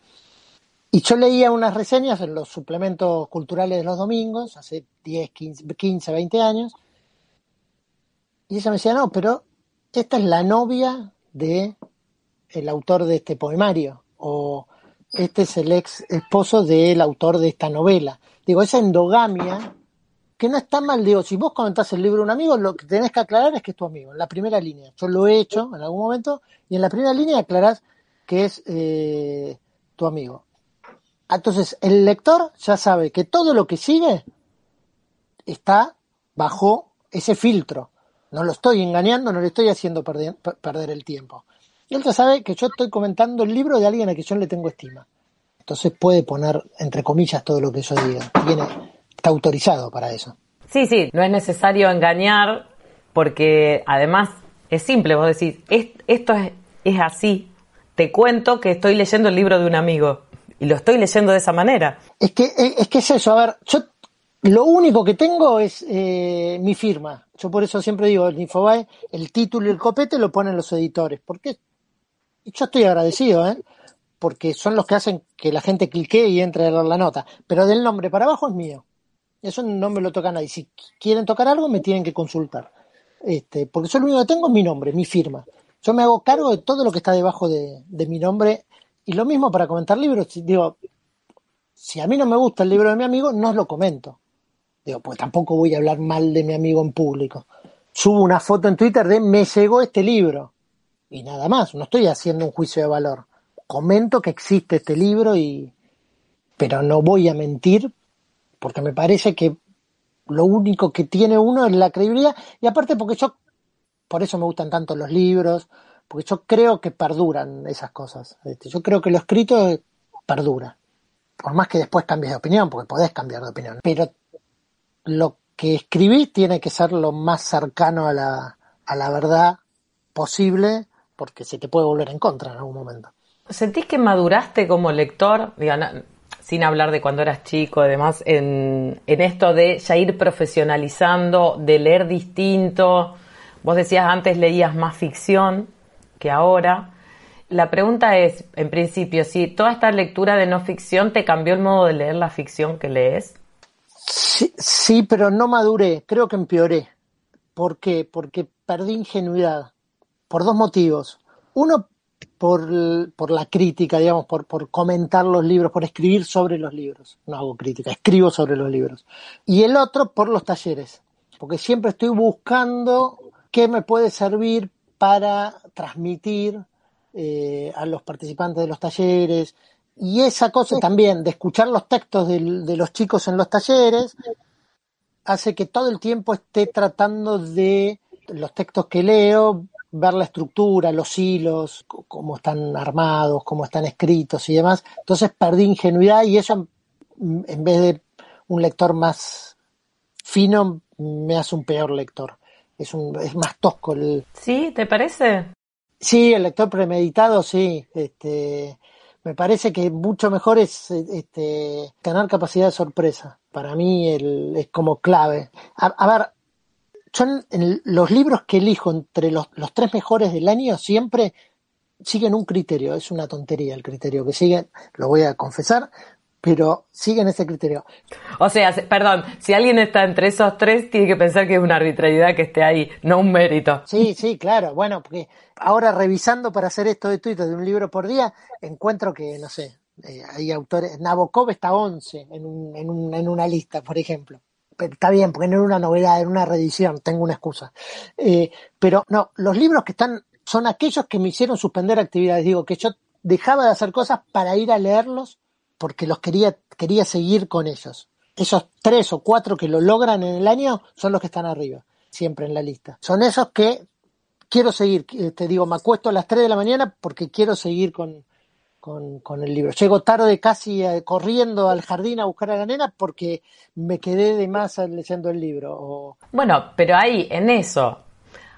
y yo leía unas reseñas en los suplementos culturales de los domingos, hace 10, 15, 15 20 años, y ella me decía, no, pero esta es la novia de el autor de este poemario, o este es el ex esposo del autor de esta novela. Digo, esa endogamia, que no está mal, digo, si vos comentás el libro a un amigo, lo que tenés que aclarar es que es tu amigo, en la primera línea. Yo lo he hecho en algún momento, y en la primera línea aclarás que es eh, tu amigo. Entonces, el lector ya sabe que todo lo que sigue está bajo ese filtro. No lo estoy engañando, no le estoy haciendo perder, el tiempo. Y él ya sabe que yo estoy comentando el libro de alguien a quien yo le tengo estima. Entonces puede poner, entre comillas, todo lo que yo diga. Viene, está autorizado para eso. Sí, sí, no es necesario engañar porque además es simple, vos decís, esto es, es así, te cuento que estoy leyendo el libro de un amigo y lo estoy leyendo de esa manera. Es que es, que es eso, a ver, yo lo único que tengo es eh, mi firma. Yo por eso siempre digo, el Infobae, el título y el copete lo ponen los editores. Porque yo estoy agradecido, ¿eh? Porque son los que hacen que la gente clique y entre a la nota. Pero del nombre para abajo es mío. Eso no me lo toca nadie. Si quieren tocar algo, me tienen que consultar. Este, porque yo lo único que tengo es mi nombre, mi firma. Yo me hago cargo de todo lo que está debajo de, de mi nombre y lo mismo para comentar libros, digo, si a mí no me gusta el libro de mi amigo, no lo comento. Digo, pues tampoco voy a hablar mal de mi amigo en público. Subo una foto en Twitter de me llegó este libro. Y nada más, no estoy haciendo un juicio de valor. comento que existe este libro y, pero no voy a mentir porque me parece que lo único que tiene uno es la credibilidad y aparte porque yo, por eso me gustan tanto los libros, porque yo creo que perduran esas cosas. Este, yo creo que lo escrito perdura. Por más que después cambies de opinión, porque podés cambiar de opinión. Pero lo que escribís tiene que ser lo más cercano a la, a la verdad posible, porque se te puede volver en contra en algún momento. ¿Sentís que maduraste como lector? sin hablar de cuando eras chico y demás, en, en esto de ya ir profesionalizando, de leer distinto. Vos decías antes leías más ficción que ahora. La pregunta es, en principio, si toda esta lectura de no ficción te cambió el modo de leer la ficción que lees. Sí, sí pero no maduré, creo que empeoré. ¿Por qué? Porque perdí ingenuidad. Por dos motivos. Uno, por, por la crítica, digamos, por, por comentar los libros, por escribir sobre los libros. No hago crítica, escribo sobre los libros. Y el otro, por los talleres, porque siempre estoy buscando qué me puede servir para transmitir eh, a los participantes de los talleres. Y esa cosa también de escuchar los textos de, de los chicos en los talleres hace que todo el tiempo esté tratando de los textos que leo, ver la estructura, los hilos, cómo están armados, cómo están escritos y demás. Entonces perdí ingenuidad y eso en vez de un lector más fino me hace un peor lector. Es, un, es más tosco el... ¿Sí? ¿Te parece? Sí, el lector premeditado, sí. Este, me parece que mucho mejor es este, tener capacidad de sorpresa. Para mí el, es como clave. a ver, son los libros que elijo entre los, tres mejores del año siempre siguen un criterio, es una tontería el criterio que siguen, lo voy a confesar, pero siguen ese criterio. O sea, perdón, si alguien está entre esos tres, tiene que pensar que es una arbitrariedad que esté ahí, no un mérito. Sí, sí, claro, bueno, porque ahora revisando para hacer esto de Twitter de un libro por día, encuentro que, no sé, eh, hay autores, Nabokov está 11 en, un, en, un, en una lista, por ejemplo está bien, porque no era una novedad, era una reedición, tengo una excusa. Eh, pero no, los libros que están son aquellos que me hicieron suspender actividades. Digo, que yo dejaba de hacer cosas para ir a leerlos porque los quería, quería seguir con ellos. Esos tres o cuatro que lo logran en el año son los que están arriba, siempre en la lista. Son esos que quiero seguir. Te digo, me acuesto a las 3 de la mañana porque quiero seguir con, con, el libro. Llego tarde casi eh, corriendo al jardín a buscar a la nena porque me quedé de más leyendo el libro. Bueno, pero ahí, en eso,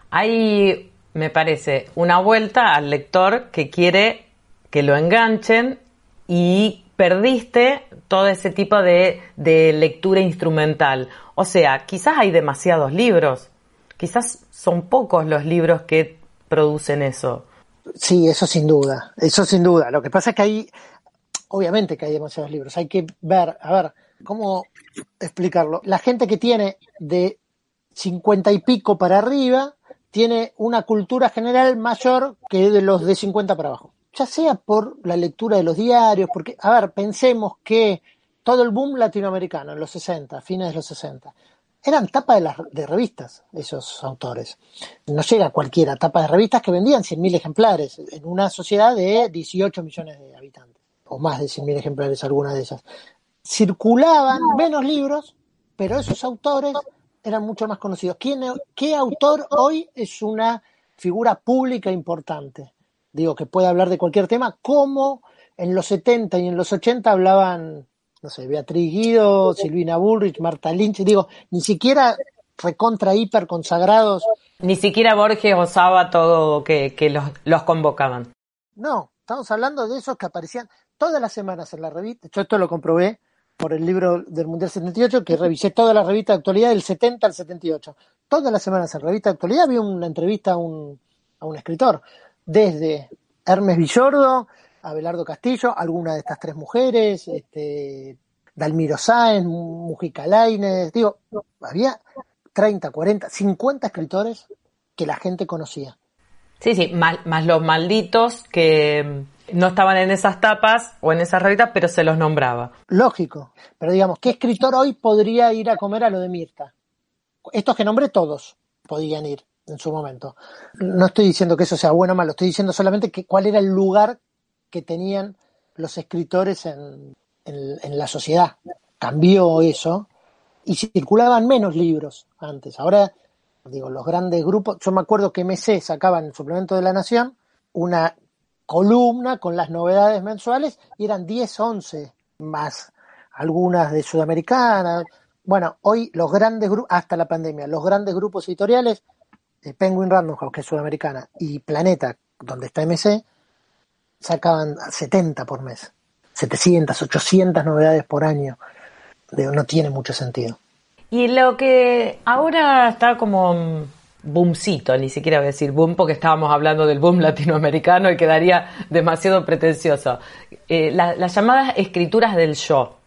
hay, me parece, una vuelta al lector que quiere que lo enganchen y perdiste todo ese tipo de, de lectura instrumental. O sea, quizás hay demasiados libros, quizás son pocos los libros que producen eso. Sí, eso sin duda, eso sin duda. Lo que pasa es que hay, obviamente que hay demasiados libros, hay que ver, a ver, ¿cómo explicarlo? La gente que tiene de cincuenta y pico para arriba tiene una cultura general mayor que de los de 50 para abajo. Ya sea por la lectura de los diarios, porque, a ver, pensemos que todo el boom latinoamericano en los 60, fines de los 60, eran tapas de, las, de revistas, esos autores. No llega cualquiera, tapas de revistas que vendían 100.000 ejemplares en una sociedad de 18 millones de habitantes, o más de 100.000 ejemplares algunas de esas. Circulaban menos libros, pero esos autores eran mucho más conocidos. ¿Quién, ¿Qué autor hoy es una figura pública importante? Digo, que puede hablar de cualquier tema, como en los 70 y en los 80 hablaban no sé, Beatriz Guido, Silvina Bullrich, Marta Lynch, digo, ni siquiera recontra hiper consagrados. Ni siquiera Borges o Sábato que, que los, los convocaban. No, estamos hablando de esos que aparecían todas las semanas en la revista. Yo esto lo comprobé por el libro del Mundial 78, que revisé toda la revista de actualidad del 70 al 78. Todas las semanas en revista de actualidad había una entrevista a un, a un escritor, desde Hermes Villordo Abelardo Castillo, alguna de estas tres mujeres, este, Dalmiro Sáenz, Mujica Lainez, digo, había 30, 40, 50 escritores que la gente conocía. Sí, sí, más, los malditos que no estaban en esas tapas o en esas revistas, pero se los nombraba. Lógico, pero digamos, ¿qué escritor hoy podría ir a comer a lo de Mirta? Estos que nombré todos podían ir en su momento. No estoy diciendo que eso sea bueno o malo, estoy diciendo solamente que cuál era el lugar que tenían los escritores en, la sociedad. Cambió eso y circulaban menos libros antes. Ahora, digo, los grandes grupos, yo me acuerdo que MC sacaba en el suplemento de la Nación una columna con las novedades mensuales y eran 10, 11 más algunas de Sudamericana. Bueno, hoy los grandes grupos, hasta la pandemia, los grandes grupos editoriales, Penguin Random House, que es Sudamericana, y Planeta, donde está MC, sacaban 70 por mes. 700, 800 novedades por año. no tiene mucho sentido. Y lo que ahora está como boomcito, ni siquiera voy a decir boom porque estábamos hablando del boom latinoamericano y quedaría demasiado pretencioso. Eh, las llamadas escrituras del yo,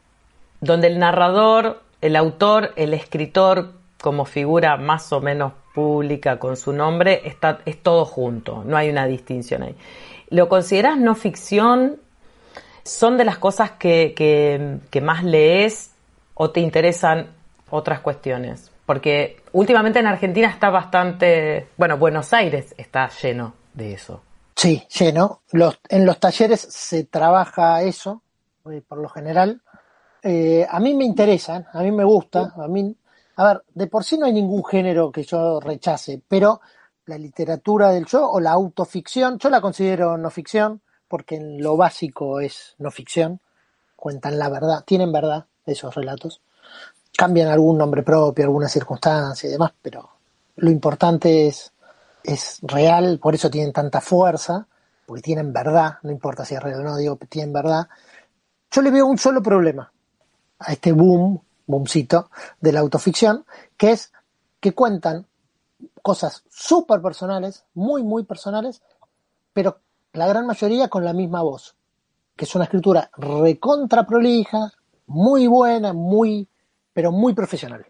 donde el narrador, el autor, el escritor como figura más o menos pública con su nombre, está, es todo junto, no hay una distinción ahí. ¿Lo consideras no ficción? ¿Son de las cosas que, que más lees o te interesan otras cuestiones? Porque últimamente en Argentina está bastante, bueno, Buenos Aires está lleno de eso. Sí, lleno. Los, en los talleres se trabaja eso, eh, por lo general. Eh, a mí me interesan, a mí me gusta, a mí, a ver, de por sí no hay ningún género que yo rechace, pero la literatura del yo o la autoficción, yo la considero no ficción, porque en lo básico es no ficción, cuentan la verdad, tienen verdad esos relatos cambian algún nombre propio, alguna circunstancia y demás, pero lo importante es, es real, por eso tienen tanta fuerza, porque tienen verdad, no importa si es real o no, digo, tienen verdad. Yo le veo un solo problema a este boom, boomcito de la autoficción, que es que cuentan cosas súper personales, muy, muy personales, pero la gran mayoría con la misma voz, que es una escritura recontra prolija, muy buena, muy pero muy profesional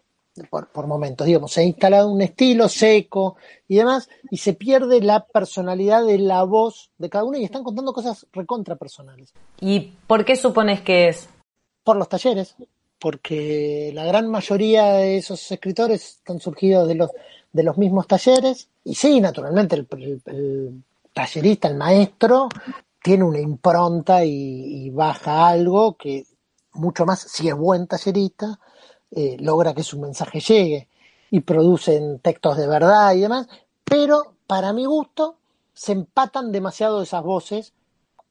por, por momentos. Digamos, se ha instalado un estilo seco y demás, y se pierde la personalidad de la voz de cada uno y están contando cosas recontra personales. ¿Y por qué supones que es? Por los talleres, porque la gran mayoría de esos escritores están surgidos de los, de los mismos talleres, y sí, naturalmente, el, tallerista, el maestro, tiene una impronta y, y, baja algo que mucho más si es buen tallerista eh, logra que su mensaje llegue y producen textos de verdad y demás, pero para mi gusto se empatan demasiado esas voces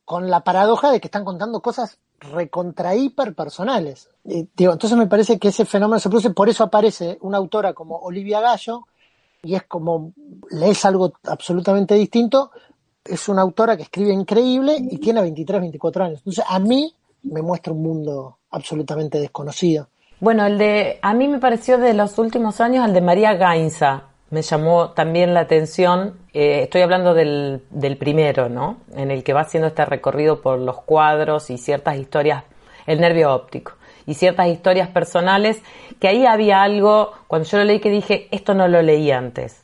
con la paradoja de que están contando cosas recontra hiper personales. Eh, digo, entonces me parece que ese fenómeno se produce, por eso aparece una autora como Olivia Gallo, y es como, lees algo absolutamente distinto, es una autora que escribe increíble y tiene 23, 24 años. Entonces a mí me muestra un mundo absolutamente desconocido. Bueno, el de, a mí me pareció de los últimos años el de María Gainza. Me llamó también la atención. Eh, estoy hablando del, primero, ¿no? En el que va haciendo este recorrido por los cuadros y ciertas historias, el nervio óptico y ciertas historias personales, que ahí había algo, cuando yo lo leí que dije, esto no lo leí antes.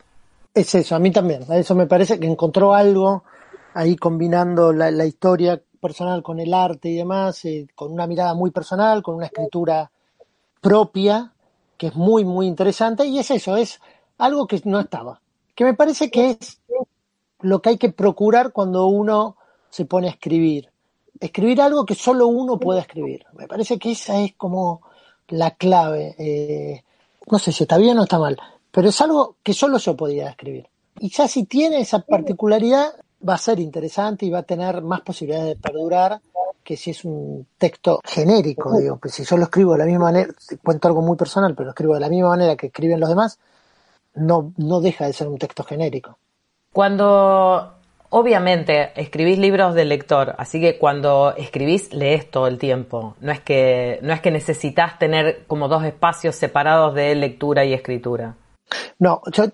Es eso, a mí también, a eso me parece que encontró algo ahí combinando la, la historia personal con el arte y demás, eh, con una mirada muy personal, con una escritura propia, que es muy, muy interesante, y es eso, es algo que no estaba, que me parece que es lo que hay que procurar cuando uno se pone a escribir. Escribir algo que solo uno puede escribir. Me parece que esa es como la clave. Eh, no sé si está bien o está mal, pero es algo que solo yo podía escribir. Y ya si tiene esa particularidad, va a ser interesante y va a tener más posibilidades de perdurar que si es un texto genérico, digo, pues si yo lo escribo de la misma manera, cuento algo muy personal, pero lo escribo de la misma manera que escriben los demás, no, no deja de ser un texto genérico. Cuando, obviamente, escribís libros de lector, así que cuando escribís lees todo el tiempo, no es que, no es que necesitas tener como dos espacios separados de lectura y escritura. No, yo eh,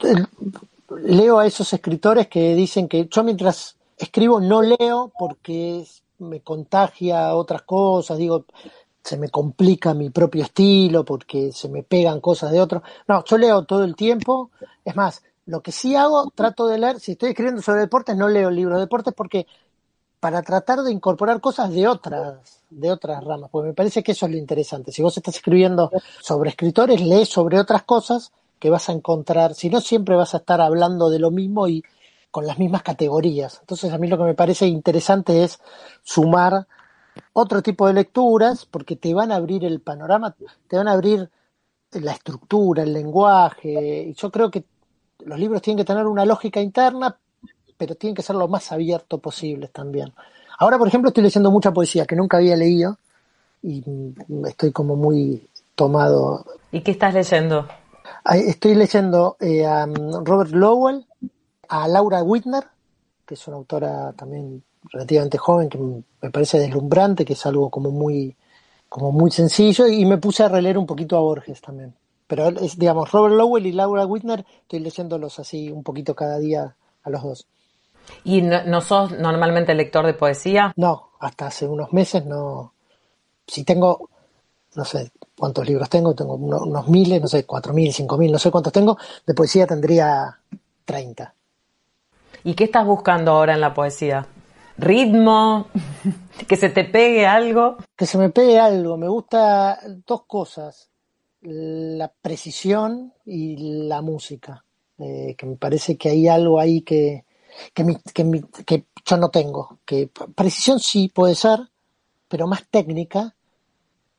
leo a esos escritores que dicen que yo mientras escribo no leo porque me contagia otras cosas, digo, se me complica mi propio estilo porque se me pegan cosas de otro. No, yo leo todo el tiempo. Es más, lo que sí hago, trato de leer, si estoy escribiendo sobre deportes, no leo libros de deportes porque para tratar de incorporar cosas de otras, de otras ramas, porque me parece que eso es lo interesante. Si vos estás escribiendo sobre escritores, lees sobre otras cosas que vas a encontrar, si no siempre vas a estar hablando de lo mismo y con las mismas categorías. Entonces a mí lo que me parece interesante es sumar otro tipo de lecturas porque te van a abrir el panorama, te van a abrir la estructura, el lenguaje. Y yo creo que los libros tienen que tener una lógica interna, pero tienen que ser lo más abierto posible también. Ahora, por ejemplo, estoy leyendo mucha poesía que nunca había leído y estoy como muy tomado. ¿Y qué estás leyendo? Estoy leyendo eh, a Robert Lowell, a Laura Whitner, que es una autora también relativamente joven, que me parece deslumbrante, que es algo como muy, como muy sencillo, y me puse a releer un poquito a Borges también. Pero es, digamos, Robert Lowell y Laura Whitner, estoy leyéndolos así un poquito cada día a los dos. ¿Y no, sos normalmente lector de poesía? No, hasta hace unos meses no. Si tengo, no sé cuántos libros tengo, tengo unos, miles, no sé, cuatro mil, cinco mil, no sé cuántos tengo, de poesía tendría 30. ¿Y qué estás buscando ahora en la poesía? ¿Ritmo? ¿Que se te pegue algo? Que se me pegue algo. Me gusta dos cosas. La precisión y la música. Eh, que me parece que hay algo ahí que, que, que, yo no tengo. Que precisión sí puede ser, pero más técnica,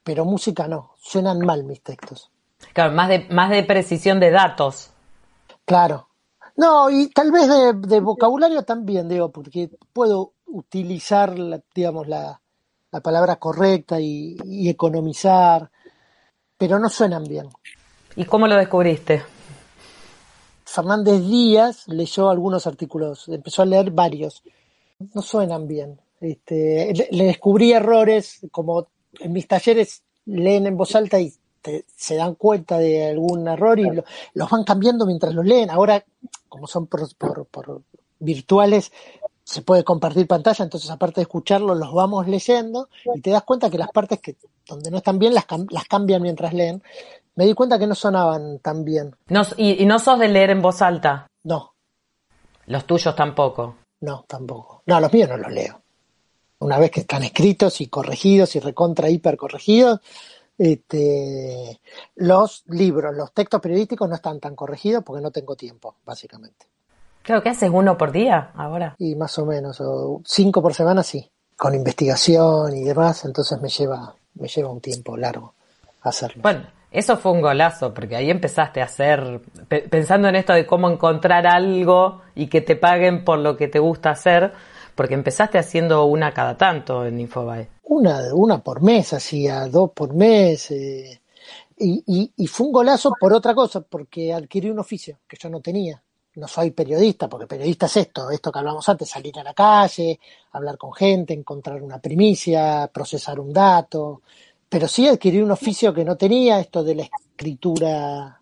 pero música no. Suenan mal mis textos. Claro, más de, más de precisión de datos. Claro. No, y tal vez de, vocabulario también, digo, porque puedo utilizar, la, digamos, la, la palabra correcta y, y economizar, pero no suenan bien. ¿Y cómo lo descubriste? Fernández Díaz leyó algunos artículos, empezó a leer varios. No suenan bien. Este, le, descubrí errores, como en mis talleres leen en voz alta y se dan cuenta de algún error y los van cambiando mientras los leen. Ahora, como son por, por, virtuales, se puede compartir pantalla, entonces aparte de escucharlo, los vamos leyendo y te das cuenta que las partes que donde no están bien las, las cambian mientras leen me di cuenta que no sonaban tan bien. y, no sos de leer en voz alta? No. ¿Los tuyos tampoco? No, tampoco. No, los míos no los leo. Una vez que están escritos y corregidos y recontra hiper corregidos, este, los libros, los textos periodísticos no están tan corregidos porque no tengo tiempo, básicamente. Creo que haces uno por día ahora. Y más o menos, o cinco por semana sí, con investigación y demás, entonces me lleva, me lleva un tiempo largo hacerlo. Bueno, eso fue un golazo, porque ahí empezaste a hacer, pensando en esto de cómo encontrar algo y que te paguen por lo que te gusta hacer, porque empezaste haciendo una cada tanto en Infobae. Una, una por mes, hacía dos por mes. Eh, y, y, fue un golazo por otra cosa, porque adquirí un oficio que yo no tenía. No soy periodista, porque periodista es esto, esto que hablamos antes, salir a la calle, hablar con gente, encontrar una primicia, procesar un dato, pero sí adquirí un oficio que no tenía, esto de la escritura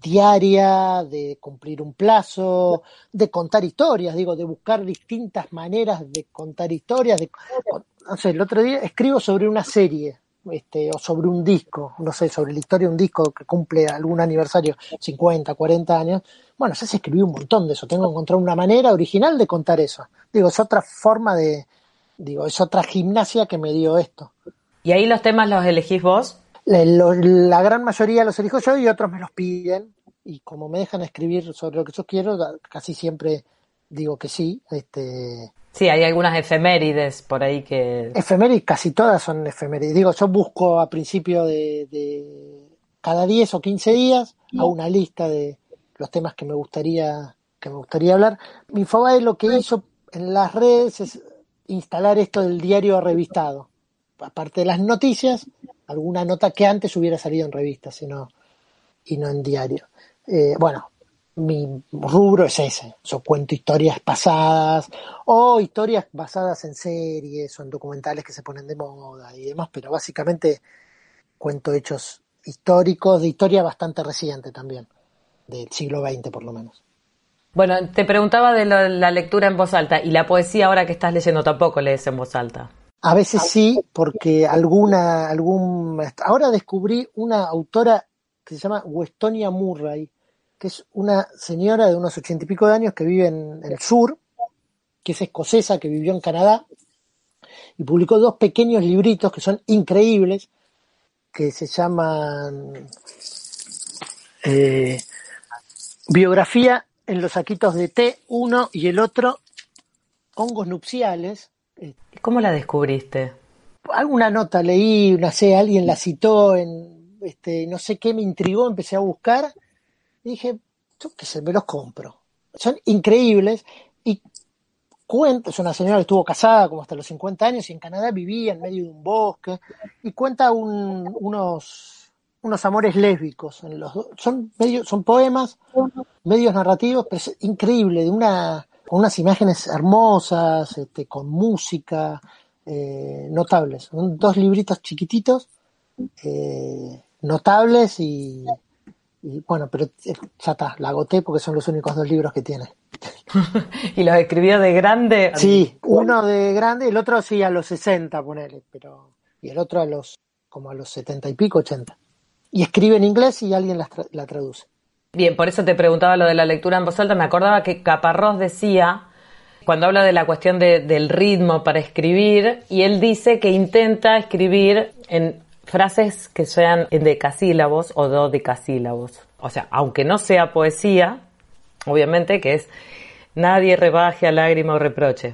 diaria, de cumplir un plazo, de contar historias, digo, de buscar distintas maneras de contar historias. De, no sé, el otro día escribo sobre una serie, este, o sobre un disco, no sé, sobre la historia de un disco que cumple algún aniversario, 50, 40 años. Bueno, ya se escribió un montón de eso, tengo que encontrar una manera original de contar eso. Digo, es otra forma de, digo, es otra gimnasia que me dio esto. ¿Y ahí los temas los elegís vos? La, gran mayoría los elijo yo y otros me los piden. Y como me dejan escribir sobre lo que yo quiero, casi siempre digo que sí. Este, sí, hay algunas efemérides por ahí que... Efemérides, casi todas son efemérides. Digo, yo busco a principio de, cada 10 o 15 días a una lista de los temas que me gustaría que me gustaría hablar. Mi Infobae lo que hizo en las redes es instalar esto del diario revistado aparte de las noticias, alguna nota que antes hubiera salido en revistas sino, y no en diario. Eh, bueno, mi rubro es ese. Yo cuento historias pasadas o historias basadas en series o en documentales que se ponen de moda y demás, pero básicamente cuento hechos históricos, de historia bastante reciente también, del siglo XX por lo menos. Bueno, te preguntaba de la lectura en voz alta y la poesía ahora que estás leyendo tampoco lees en voz alta. A veces sí, porque alguna, algún, ahora descubrí una autora que se llama Westonia Murray, que es una señora de unos ochenta y pico de años que vive en, el sur, que es escocesa, que vivió en Canadá, y publicó dos pequeños libritos que son increíbles, que se llaman eh, Biografía en los saquitos de té, uno y el otro, hongos nupciales. ¿Cómo la descubriste? Alguna nota leí, no sé, alguien la citó en, este, no sé qué me intrigó, empecé a buscar y dije, yo qué sé, me los compro. Son increíbles y cuenta, es una señora que estuvo casada como hasta los 50 años y en Canadá vivía en medio de un bosque y cuenta un, unos, unos amores lésbicos. En los, son, medio, son poemas, medios narrativos, pero es increíble, de una, con unas imágenes hermosas, este, con música, eh, notables. Son dos libritos chiquititos, eh, notables y, y bueno, pero eh, ya está, la agoté porque son los únicos dos libros que tiene. ¿Y los escribió de grande? Sí, uno de grande, el otro sí a los 60, ponele, pero. Y el otro a los. como a los 70 y pico, 80. Y escribe en inglés y alguien la, la traduce. Bien, por eso te preguntaba lo de la lectura en voz alta. Me acordaba que Caparrós decía, cuando habla de la cuestión de, del ritmo para escribir, y él dice que intenta escribir en frases que sean decasílabos o dodecasílabos. O sea, aunque no sea poesía, obviamente que es nadie rebaje a lágrima o reproche.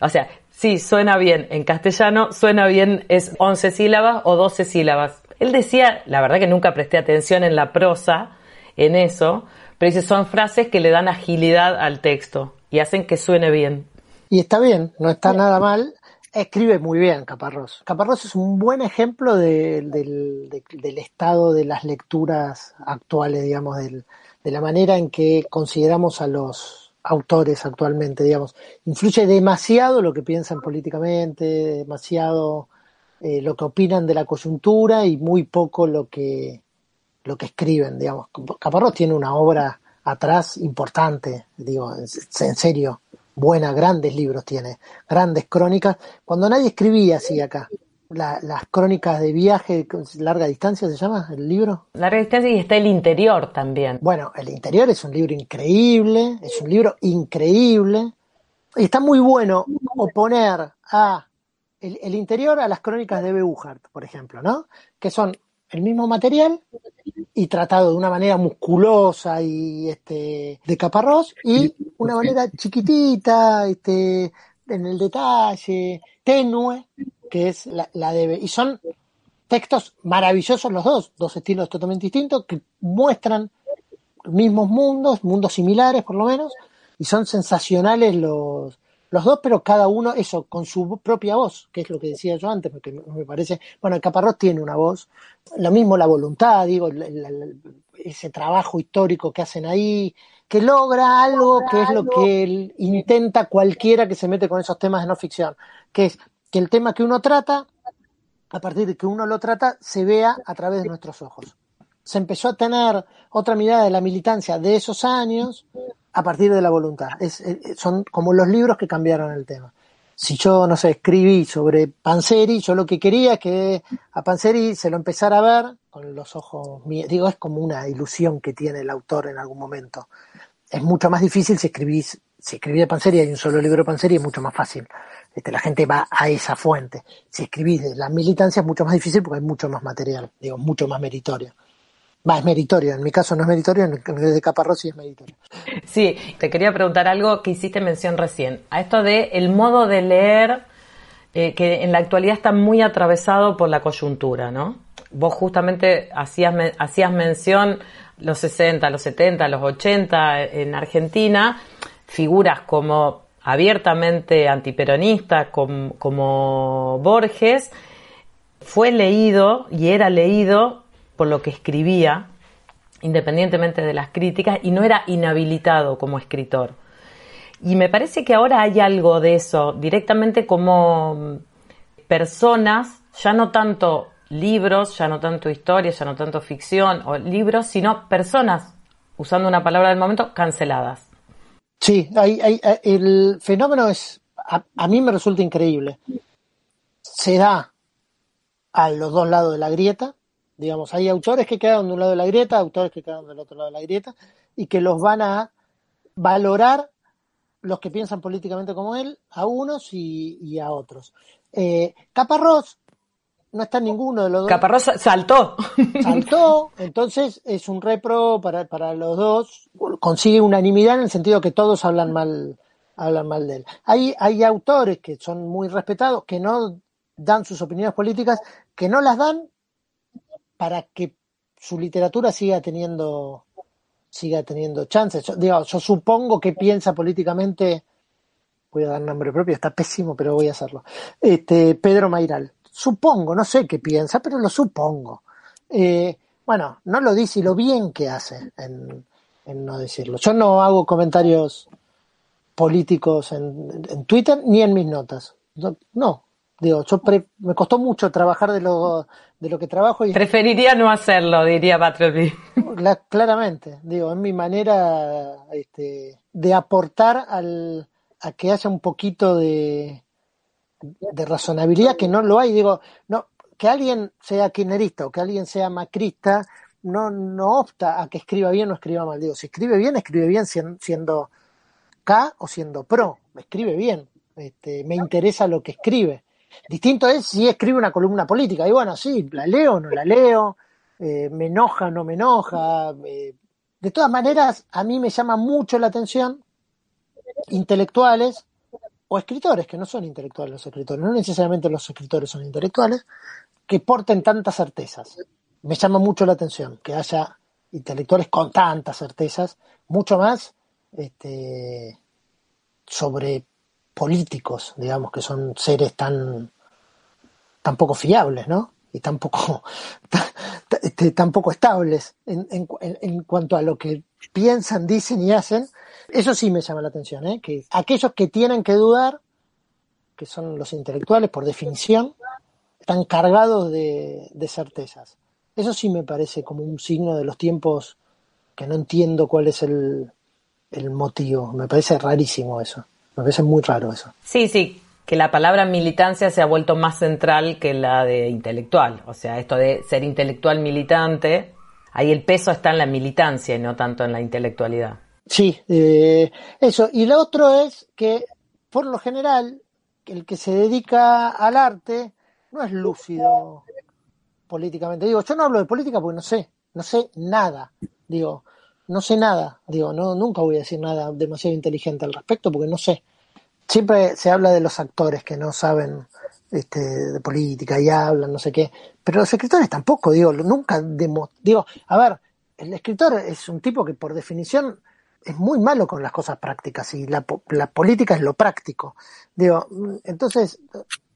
O sea, sí, suena bien. En castellano suena bien, es 11 sílabas o 12 sílabas. Él decía, la verdad que nunca presté atención en la prosa, en eso, pero dice, son frases que le dan agilidad al texto y hacen que suene bien. Y está bien, no está nada mal. Escribe muy bien Caparrós. Caparrós es un buen ejemplo de, del, de, del estado de las lecturas actuales, digamos, del, de la manera en que consideramos a los autores actualmente, digamos. Influye demasiado lo que piensan políticamente, demasiado eh, lo que opinan de la coyuntura y muy poco lo que, lo que escriben, digamos. Caparrós tiene una obra atrás importante, digo, en serio, buena, grandes libros tiene, grandes crónicas, cuando nadie escribía así acá las crónicas de viaje, larga distancia se llama el libro. Larga distancia y está el interior también. Bueno, el interior es un libro increíble, es un libro increíble. Y está muy bueno oponer a el, el interior a las crónicas de Beuhart, por ejemplo, ¿no? Que son el mismo material y tratado de una manera musculosa y este de caparrós y una manera chiquitita, este en el detalle, tenue, que es la, la de... Y son textos maravillosos los dos, dos estilos totalmente distintos que muestran mismos mundos, mundos similares por lo menos, y son sensacionales los, los dos, pero cada uno, eso, con su propia voz, que es lo que decía yo antes, porque me parece, bueno, el Caparrós tiene una voz, lo mismo la voluntad, digo, la, la, ese trabajo histórico que hacen ahí, que logra algo que es lo que intenta cualquiera que se mete con esos temas de no ficción, que es que el tema que uno trata, a partir de que uno lo trata, se vea a través de nuestros ojos. Se empezó a tener otra mirada de la militancia de esos años a partir de la voluntad. Es, eh, son como los libros que cambiaron el tema. Si yo, no sé, escribí sobre Panzeri, yo lo que quería es que a Panzeri se lo empezara a ver con los ojos míos. Digo, es como una ilusión que tiene el autor en algún momento. Es mucho más difícil si escribís, si escribí de Panzeri hay un solo libro de Panzeri, es mucho más fácil este, la gente va a esa fuente. Si escribís de la militancia es mucho más difícil porque hay mucho más material, digo, mucho más meritorio. Va, es meritorio, en mi caso no es meritorio, en el de Caparrós sí es meritorio. Sí, te quería preguntar algo que hiciste mención recién, a esto de el modo de leer eh, que en la actualidad está muy atravesado por la coyuntura, ¿no? Vos justamente hacías, hacías mención los 60, los 70, los 80 en Argentina, figuras como abiertamente antiperonista como, como Borges, fue leído y era leído lo que escribía, independientemente de las críticas, y no era inhabilitado como escritor. Y me parece que ahora hay algo de eso, directamente como personas, ya no tanto libros, ya no tanto historia, ya no tanto ficción o libros, sino personas, usando una palabra del momento, canceladas. Sí, hay, el fenómeno es, a, mí me resulta increíble. Se da a los dos lados de la grieta, digamos, hay autores que quedan de un lado de la grieta, autores que quedan del otro lado de la grieta, y que los van a valorar los que piensan políticamente como él, a unos y, y a otros. Eh, Caparrós no está ninguno de los dos. Caparrós saltó. Saltó, entonces es un repro para, para los dos. Consigue unanimidad en el sentido que todos hablan mal, hablan mal de él. Hay, hay autores que son muy respetados, que no dan sus opiniones políticas, que no las dan para que su literatura siga teniendo siga teniendo chances. Yo, digo, yo supongo que piensa políticamente, voy a dar nombre propio, está pésimo, pero voy a hacerlo. Este, Pedro Mairal. Supongo, no sé qué piensa, pero lo supongo. Eh, bueno, no lo dice y lo bien que hace en, en no decirlo. Yo no hago comentarios políticos en, en Twitter ni en mis notas. No, no. Digo, yo pre- me costó mucho trabajar de lo, de lo que trabajo y Preferiría no hacerlo, diría la- claramente, digo, es mi manera este, de aportar al, a que haya un poquito de, de razonabilidad que no lo hay. Digo, no, que alguien sea kirchnerista o que alguien sea macrista no, no opta a que escriba bien o escriba mal. Digo, si escribe bien, escribe bien sien- siendo K o siendo pro, escribe bien, este, me interesa lo que escribe. Distinto es si escribe una columna política, y bueno, sí, la leo o no la leo, eh, me enoja o no me enoja. eh. De todas maneras, a mí me llama mucho la atención intelectuales o escritores, que no son intelectuales los escritores, no necesariamente los escritores son intelectuales, que porten tantas certezas. Me llama mucho la atención que haya intelectuales con tantas certezas, mucho más este, sobre políticos, digamos, que son seres tan, tan poco fiables, ¿no? Y tan poco, este, tan estables en, en, en- en cuanto a lo que piensan, dicen y hacen. Eso sí me llama la atención, ¿eh? Que aquellos que tienen que dudar, que son los intelectuales por definición, están cargados de, de certezas. Eso sí me parece como un signo de los tiempos que no entiendo cuál es el, el motivo. Me parece rarísimo eso. Me parece muy raro eso. Sí, sí, que la palabra militancia se ha vuelto más central que la de intelectual. O sea, esto de ser intelectual militante, ahí el peso está en la militancia y no tanto en la intelectualidad. Sí, eh, eso. Y lo otro es que, por lo general, el que se dedica al arte no es lúcido políticamente. Digo, yo no hablo de política porque no sé, no sé nada. Digo, no sé nada. Digo, no, nunca voy a decir nada demasiado inteligente al respecto porque no sé. Siempre se habla de los actores que no saben este, de política y hablan, no sé qué. Pero los escritores tampoco, digo, nunca demo- digo, a ver, el escritor es un tipo que por definición es muy malo con las cosas prácticas y la, la política es lo práctico. Digo, mm, entonces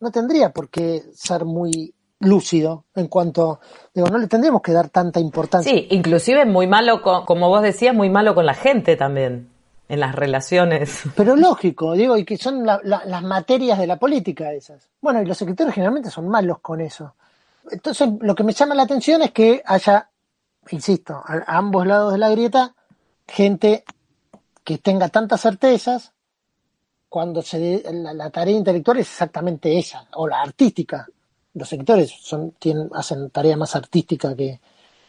no tendría por qué ser muy lúcido en cuanto, digo, no le tendríamos que dar tanta importancia. Sí, inclusive muy malo, con, como vos decías, muy malo con la gente también, en las relaciones. Pero lógico, digo, y que son la- la- las materias de la política esas. Bueno, y los escritores generalmente son malos con eso. Entonces, lo que me llama la atención es que haya, insisto, a, a ambos lados de la grieta, gente que tenga tantas certezas cuando se la, la tarea intelectual es exactamente esa, o la artística. Los escritores son, tienen, hacen tarea más artística que,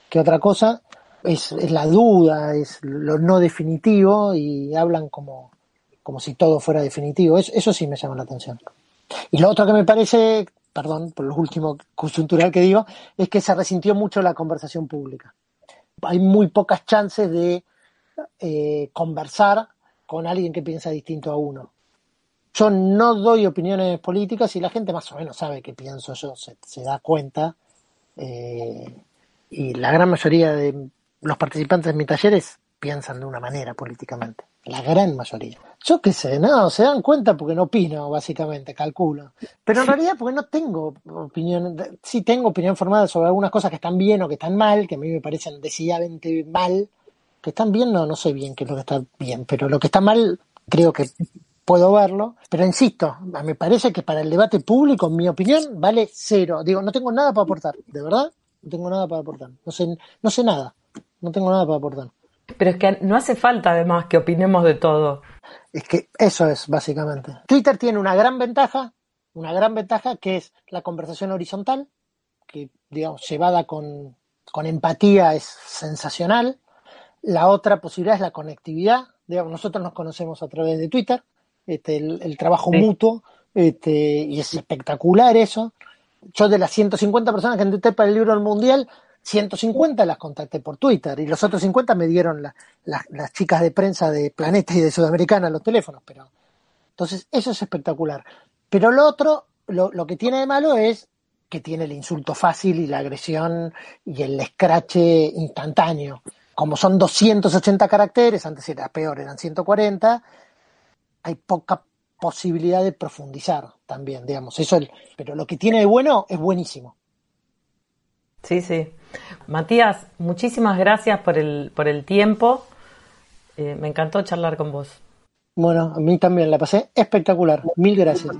que otra cosa, es, es la duda, es lo no definitivo y hablan como, como si todo fuera definitivo. Eso, eso sí me llama la atención. Y lo otro que me parece, perdón por lo último coyuntural que digo, es que se resintió mucho la conversación pública. Hay muy pocas chances de eh, conversar con alguien que piensa distinto a uno. Yo no doy opiniones políticas y la gente más o menos sabe qué pienso yo, se, se da cuenta. eh, y la gran mayoría de los participantes de mis talleres piensan de una manera políticamente. La gran mayoría. Yo qué sé, no, se dan cuenta porque no opino, básicamente, calculo. Pero en realidad porque no tengo opinión, sí tengo opinión formada sobre algunas cosas que están bien o que están mal, que a mí me parecen decididamente mal. Que están bien, no, no sé bien qué es lo que está bien, pero lo que está mal creo que puedo verlo. Pero insisto, me parece que para el debate público, en mi opinión, vale cero. Digo, no tengo nada para aportar, de verdad, no tengo nada para aportar. No sé, no sé nada, no tengo nada para aportar. Pero es que no hace falta además que opinemos de todo. Es que eso es básicamente. Twitter tiene una gran ventaja, una gran ventaja que es la conversación horizontal, que digamos llevada con, con empatía es sensacional. La otra posibilidad es la conectividad. Digamos, nosotros nos conocemos a través de Twitter, este, el, el trabajo Sí. mutuo, este, y es espectacular eso. yo de las 150 personas que entré para el libro del mundial, 150 las contacté por Twitter y los otros 50 me dieron las chicas de prensa de Planeta y de Sudamericana los teléfonos, pero entonces eso es espectacular. Pero lo otro, lo, lo que tiene de malo es que tiene el insulto fácil y la agresión y el escrache instantáneo. Como son 280 caracteres, antes era peor, eran 140, hay poca posibilidad de profundizar también, digamos. Eso, pero lo que tiene de bueno es buenísimo. Sí, sí. Matías, muchísimas gracias por el, por el tiempo. Eh, me encantó charlar con vos. Bueno, a mí también la pasé espectacular. Mil gracias.